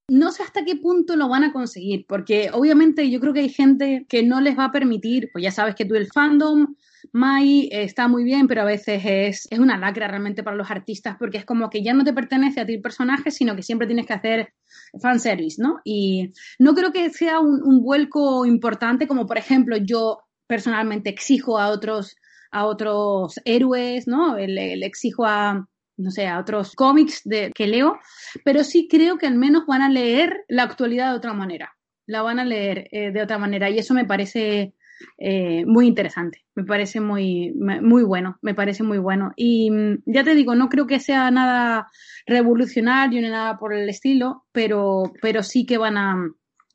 [SPEAKER 2] No sé hasta qué punto lo van a conseguir, porque obviamente yo creo que hay gente que no les va a permitir, pues ya sabes que tú el fandom Mai está muy bien, pero a veces es, es, una lacra realmente para los artistas porque es como que ya no te pertenece a ti el personaje, sino que siempre tienes que hacer fanservice, ¿no? Y no creo que sea un, vuelco importante como, por ejemplo, yo personalmente exijo a otros, a otros héroes, ¿no? Le, exijo a, no sé, a otros cómics que leo, pero sí creo que al menos van a leer la actualidad de otra manera. La van a leer eh, de otra manera y eso me parece eh, muy interesante. Me parece muy, muy bueno, me parece muy bueno. Y mm, ya te digo, no creo que sea nada revolucionario ni nada por el estilo, pero, pero sí que van a,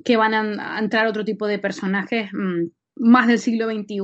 [SPEAKER 2] que van a entrar otro tipo de personajes mm, más del siglo XXI,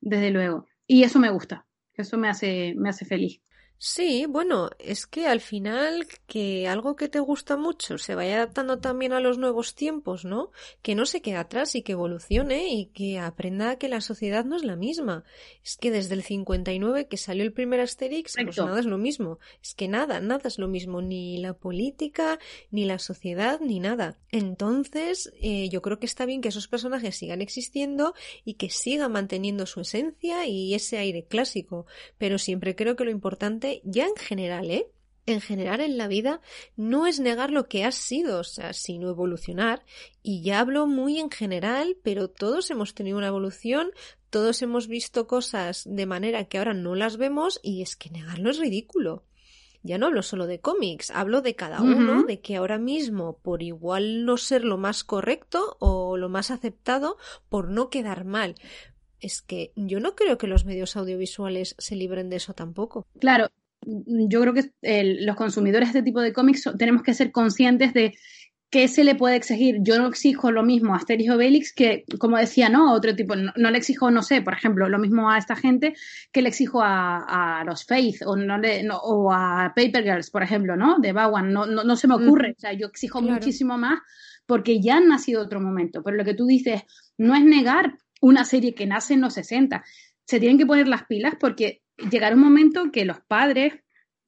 [SPEAKER 2] desde luego. Y eso me gusta, eso me hace, me hace feliz.
[SPEAKER 1] Sí, bueno, es que al final que algo que te gusta mucho se vaya adaptando también a los nuevos tiempos, ¿no? Que no se quede atrás y que evolucione y que aprenda que la sociedad no es la misma. Es que desde el 59 que salió el primer Asterix, pues nada es lo mismo. Es que nada, nada es lo mismo, ni la política, ni la sociedad, ni nada. Entonces, eh, yo creo que está bien que esos personajes sigan existiendo y que sigan manteniendo su esencia y ese aire clásico, pero siempre creo que lo importante ya en general, ¿eh? En general en la vida no es negar lo que has sido, o sea, sino evolucionar. Y ya hablo muy en general, pero todos hemos tenido una evolución, todos hemos visto cosas de manera que ahora no las vemos y es que negarlo es ridículo. Ya no hablo solo de cómics, hablo de cada uno, de que ahora mismo, por igual no ser lo más correcto o lo más aceptado, por no quedar mal es que yo no creo que los medios audiovisuales se libren de eso tampoco.
[SPEAKER 2] Claro, yo creo que los consumidores de este tipo de cómics tenemos que ser conscientes de qué se le puede exigir. Yo no exijo lo mismo a Asterix Obelix que, como decía, ¿no? Otro tipo, no, le exijo, no sé, por ejemplo, lo mismo a esta gente que le exijo a, los Faith o, no le, o a Paper Girls, por ejemplo, ¿no? De Bowen, no, no, se me ocurre. O sea, yo exijo muchísimo más porque ya han nacido otro momento. Pero lo que tú dices no es negar una serie que nace en los 60. Se tienen que poner las pilas porque llegará un momento que los padres,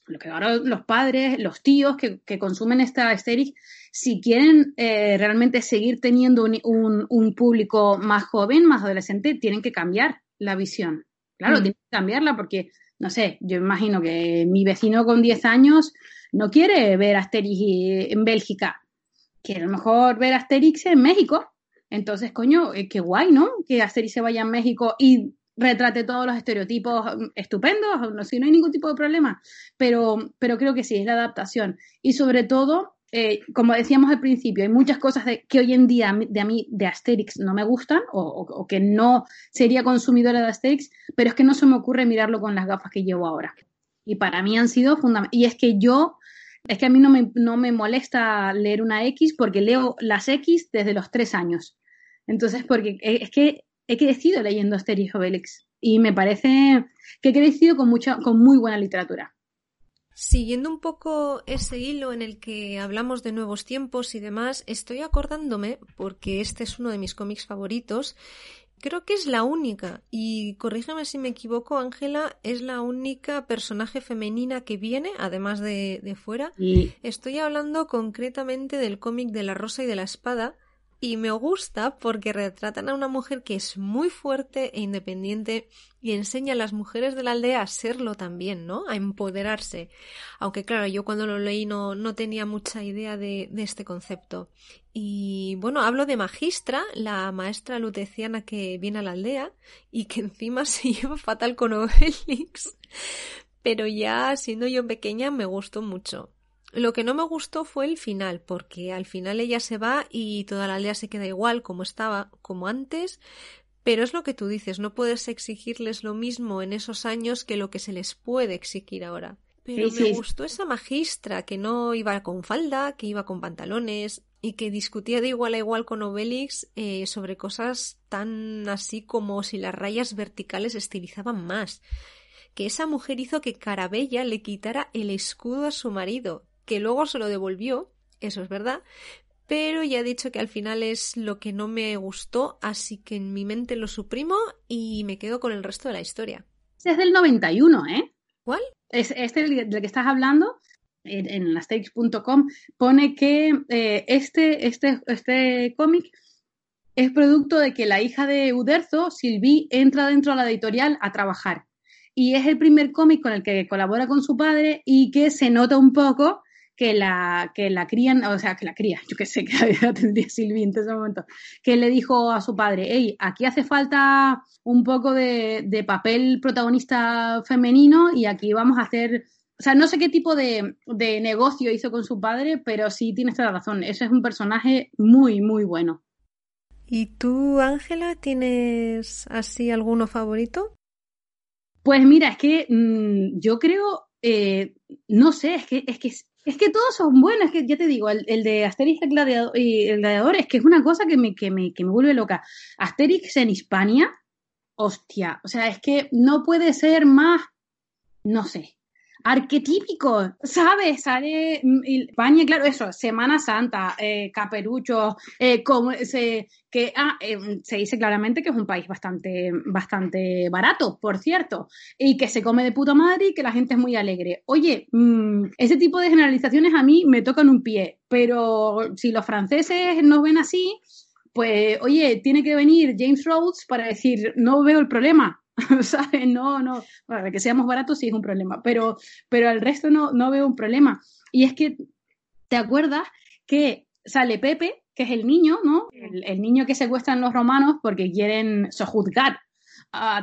[SPEAKER 2] lo que ahora los padres, los tíos que, consumen esta serie, si quieren eh, realmente seguir teniendo un, público más joven, más adolescente, tienen que cambiar la visión. Claro, mm. tienen que cambiarla porque, no sé, yo imagino que mi vecino con 10 años no quiere ver Asterix en Bélgica, quiere a lo mejor ver Asterix en México entonces, coño, eh, qué guay, ¿no? Que Asterix se vaya a México y retrate todos los estereotipos mm, estupendos, no, si no hay ningún tipo de problema, pero, pero creo que sí, es la adaptación. Y sobre todo, eh, como decíamos al principio, hay muchas cosas que hoy en día de a mí de Asterix no me gustan o, que no sería consumidora de Asterix, pero es que no se me ocurre mirarlo con las gafas que llevo ahora. Y para mí han sido fundamentales. Y es que yo es que a mí no me, no me molesta leer una X porque leo las X desde los tres años. Entonces, porque es que he crecido leyendo Asterix Obelix y me parece que he crecido con, mucha, con muy buena literatura.
[SPEAKER 1] Siguiendo un poco ese hilo en el que hablamos de nuevos tiempos y demás, estoy acordándome, porque este es uno de mis cómics favoritos, creo que es la única, y corrígeme si me equivoco, Ángela, es la única personaje femenina que viene, además de, de fuera. Estoy hablando concretamente del cómic de la Rosa y de la Espada, y me gusta porque retratan a una mujer que es muy fuerte e independiente y enseña a las mujeres de la aldea a serlo también, ¿no? A empoderarse. Aunque claro, yo cuando lo leí no, no tenía mucha idea de, de este concepto. Y bueno, hablo de Magistra, la maestra luteciana que viene a la aldea y que encima se lleva fatal con Obelix. Pero ya siendo yo pequeña me gustó mucho. Lo que no me gustó fue el final, porque al final ella se va y toda la aldea se queda igual como estaba, como antes, pero es lo que tú dices, no puedes exigirles lo mismo en esos años que lo que se les puede exigir ahora. Pero me gustó esa magistra que no iba con falda, que iba con pantalones y que discutía de igual a igual con Obelix eh, sobre cosas tan así como si las rayas verticales estilizaban más. Que esa mujer hizo que Carabella le quitara el escudo a su marido, que luego se lo devolvió, eso es verdad, pero ya he dicho que al final es lo que no me gustó, así que en mi mente lo suprimo y me quedo con el resto de la historia.
[SPEAKER 2] Es del 91, ¿eh?
[SPEAKER 1] ¿Cuál?
[SPEAKER 2] Es, este del que estás hablando, en, en asterix.com, pone que eh, este, este, este cómic es producto de que la hija de Uderzo, Sylvie, entra dentro de la editorial a trabajar. Y es el primer cómic con el que colabora con su padre y que se nota un poco que la, que la crían, o sea, que la cría, yo que sé que la tendría Silvia en ese momento, que le dijo a su padre, hey, aquí hace falta un poco de, de papel protagonista femenino y aquí vamos a hacer o sea, no sé qué tipo de, de, negocio hizo con su padre, pero sí tienes toda la razón. Ese es un personaje muy, muy bueno.
[SPEAKER 1] ¿Y tú, Ángela, tienes así alguno favorito?
[SPEAKER 2] Pues mira, es que mm, yo creo, eh, no sé, es que, es que es que todos son buenos, es que ya te digo, el, de Asterix y el gladiador, es que es una cosa que me, que, me, que me vuelve loca. Asterix en Hispania, hostia, o sea, es que no puede ser más, no sé. Arquetípico, ¿sabes? Sale mm, España, claro, eso, Semana Santa, eh, caperucho, eh, como se, que, ah, eh, se dice claramente que es un país bastante, bastante barato, por cierto, y que se come de puta madre y que la gente es muy alegre. Oye, mm, ese tipo de generalizaciones a mí me tocan un pie, pero si los franceses nos ven así, pues, oye, tiene que venir James Rhodes para decir, no veo el problema, ¿sabes? No, no, para que seamos baratos sí es un problema, pero, pero al resto no, no veo un problema. Y es que, ¿te acuerdas que sale Pepe, que es el niño, ¿no? El, niño que secuestran los romanos porque quieren sojuzgar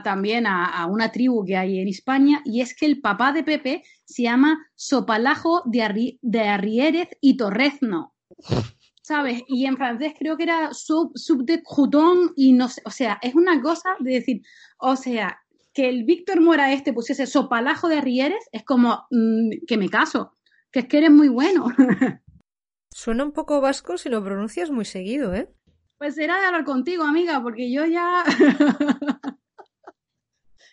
[SPEAKER 2] también a, una tribu que hay en España, y es que el papá de Pepe se llama Sopalajo de, de Arriérez y Torrezno. ¿Sabes? Y en francés creo que era sub, sub de y no sé, o sea, es una cosa de decir, o sea, que el Víctor Mora este pusiese sopalajo de Rieres es como mm, que me caso, que es que eres muy bueno.
[SPEAKER 1] Suena un poco vasco si lo pronuncias muy seguido, ¿eh?
[SPEAKER 2] Pues será de hablar contigo, amiga, porque yo ya...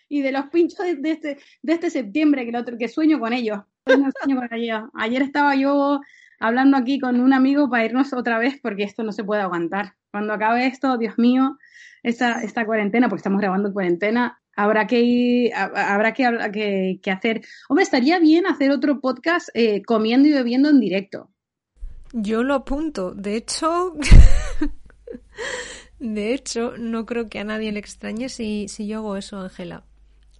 [SPEAKER 2] y de los pinchos de, este, de este septiembre, que, el otro, que sueño con ellos. Sueño con ellos. Ayer estaba yo hablando aquí con un amigo para irnos otra vez porque esto no se puede aguantar. Cuando acabe esto, Dios mío, esta, esta cuarentena, porque estamos grabando en cuarentena, habrá que ir, habrá que, que, hacer. Hombre, estaría bien hacer otro podcast eh, comiendo y bebiendo en directo.
[SPEAKER 1] Yo lo apunto. De hecho, de hecho, no creo que a nadie le extrañe si, si yo hago eso, Ángela.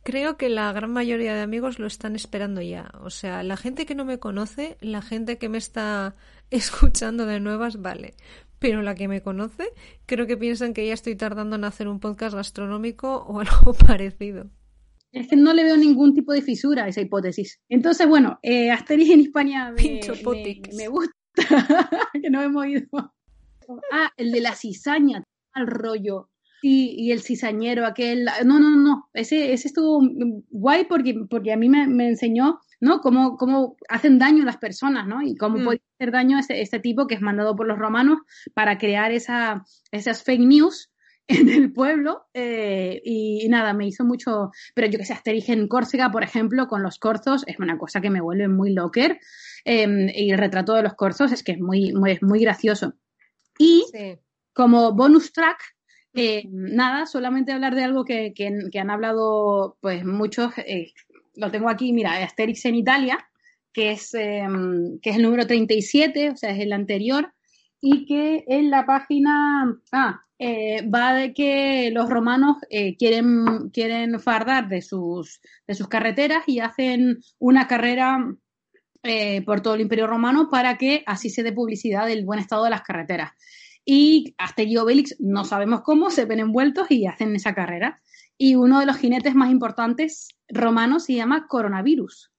[SPEAKER 1] Creo que la gran mayoría de amigos lo están esperando ya. O sea, la gente que no me conoce, la gente que me está escuchando de nuevas, vale. Pero la que me conoce, creo que piensan que ya estoy tardando en hacer un podcast gastronómico o algo parecido.
[SPEAKER 2] Es que no le veo ningún tipo de fisura a esa hipótesis. Entonces, bueno, eh, Asterix en España me, me, gusta, que no hemos ido. Ah, el de la cizaña, al rollo y el cizañero, aquel. No, no, no, ese, ese estuvo guay porque, porque a mí me, enseñó, ¿no? Cómo, cómo hacen daño las personas, ¿no? Y cómo mm. puede hacer daño este, este tipo que es mandado por los romanos para crear esa, esas fake news en el pueblo eh, y, nada, me hizo mucho, pero yo que sé, Asterix en Córcega, por ejemplo, con los corzos, es una cosa que me vuelve muy locker em, y el retrato de los corzos es que es muy, muy, muy gracioso. Y como bonus track, eh, nada, solamente hablar de algo que, han hablado pues muchos. Eh, lo tengo aquí, mira, Asterix en Italia, que es, em, que es el número 37, o sea, es el anterior, y que en la página ah, eh, va de que los romanos quieren, quieren fardar de sus, de sus carreteras y hacen una carrera por todo el imperio romano para que así se dé publicidad del buen estado de las carreteras y Asterix y Obelix no sabemos cómo se ven envueltos y hacen esa carrera. Y uno de los jinetes más importantes romanos se llama Coronavirus.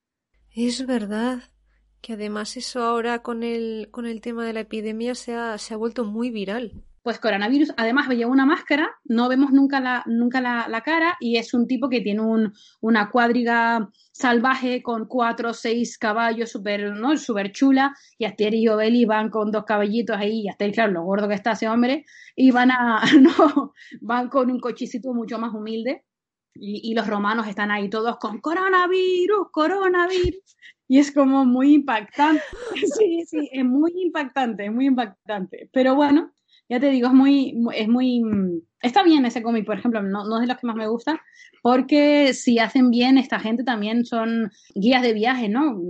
[SPEAKER 1] Es verdad que además eso ahora con el, con el tema de la epidemia se ha, se ha vuelto muy viral
[SPEAKER 2] pues coronavirus, además lleva una máscara, no vemos nunca la, nunca la, cara y es un tipo que tiene un, una cuadriga salvaje con cuatro o seis caballos súper ¿no? super chula y Astieri y Obeli van con dos caballitos ahí y Astieri, claro, lo gordo que está ese hombre y van a, no, van con un cochecito mucho más humilde y, y los romanos están ahí todos con coronavirus, coronavirus y es como muy impactante. Sí, sí, es muy impactante, muy impactante. Pero bueno, ya te digo, es muy, es muy, está bien ese cómic, por ejemplo, no, no es de los que más me gusta, porque si hacen bien esta gente también son guías de viaje, ¿no?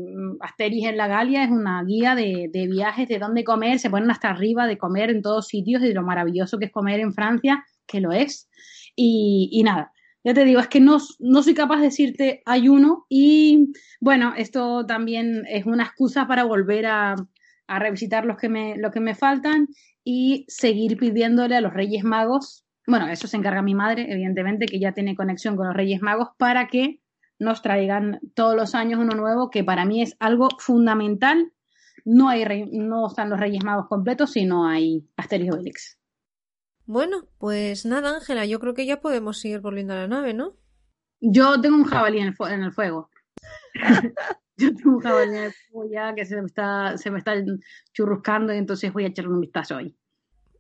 [SPEAKER 2] Asterix en la Galia es una guía de, de viajes, de dónde comer, se ponen hasta arriba de comer en todos sitios, de lo maravilloso que es comer en Francia, que lo es. Y, y nada, ya te digo, es que no, no, soy capaz de decirte hay uno y bueno, esto también es una excusa para volver a, a revisitar los que me, lo que me faltan y seguir pidiéndole a los Reyes Magos, bueno, eso se encarga mi madre, evidentemente, que ya tiene conexión con los Reyes Magos, para que nos traigan todos los años uno nuevo, que para mí es algo fundamental. No, hay no están los Reyes Magos completos, sino hay Asterix Obelix.
[SPEAKER 1] Bueno, pues nada, Ángela, yo creo que ya podemos seguir volviendo a la nave, ¿no?
[SPEAKER 2] Yo tengo un jabalí en el fuego. yo tengo un jabalí ya que se me está, se me está churruscando y entonces voy a echarle un vistazo hoy.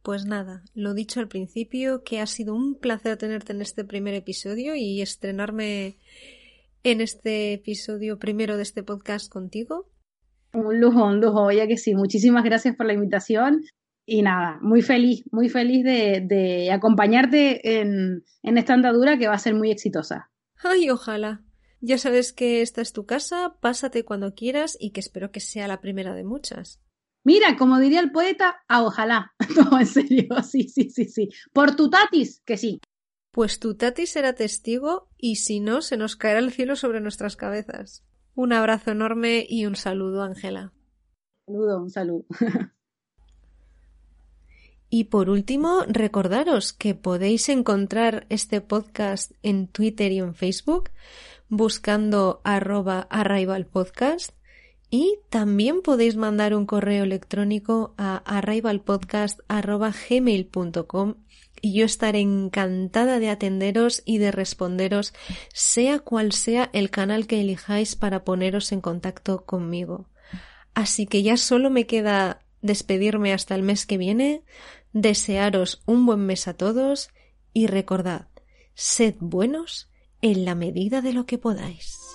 [SPEAKER 1] Pues nada, lo dicho al principio, que ha sido un placer tenerte en este primer episodio y estrenarme en este episodio primero de este podcast contigo.
[SPEAKER 2] Un lujo, un lujo, oye que sí. Muchísimas gracias por la invitación y nada, muy feliz, muy feliz de, acompañarte en, en esta andadura que va a ser muy exitosa.
[SPEAKER 1] Ay, ojalá. Ya sabes que esta es tu casa, pásate cuando quieras y que espero que sea la primera de muchas.
[SPEAKER 2] Mira, como diría el poeta, a ojalá. No, en serio, sí, sí, sí, sí. Por tu tatis, que sí.
[SPEAKER 1] Pues tu tatis será testigo y si no, se nos caerá el cielo sobre nuestras cabezas. Un abrazo enorme y un saludo, Ángela.
[SPEAKER 2] Un saludo, un saludo.
[SPEAKER 1] Y por último, recordaros que podéis encontrar este podcast en Twitter y en Facebook buscando arroba arrivalpodcast y también podéis mandar un correo electrónico a arrivalpodcast.gmail.com y yo estaré encantada de atenderos y de responderos sea cual sea el canal que elijáis para poneros en contacto conmigo. Así que ya solo me queda despedirme hasta el mes que viene, desearos un buen mes a todos y recordad, sed buenos en la medida de lo que podáis.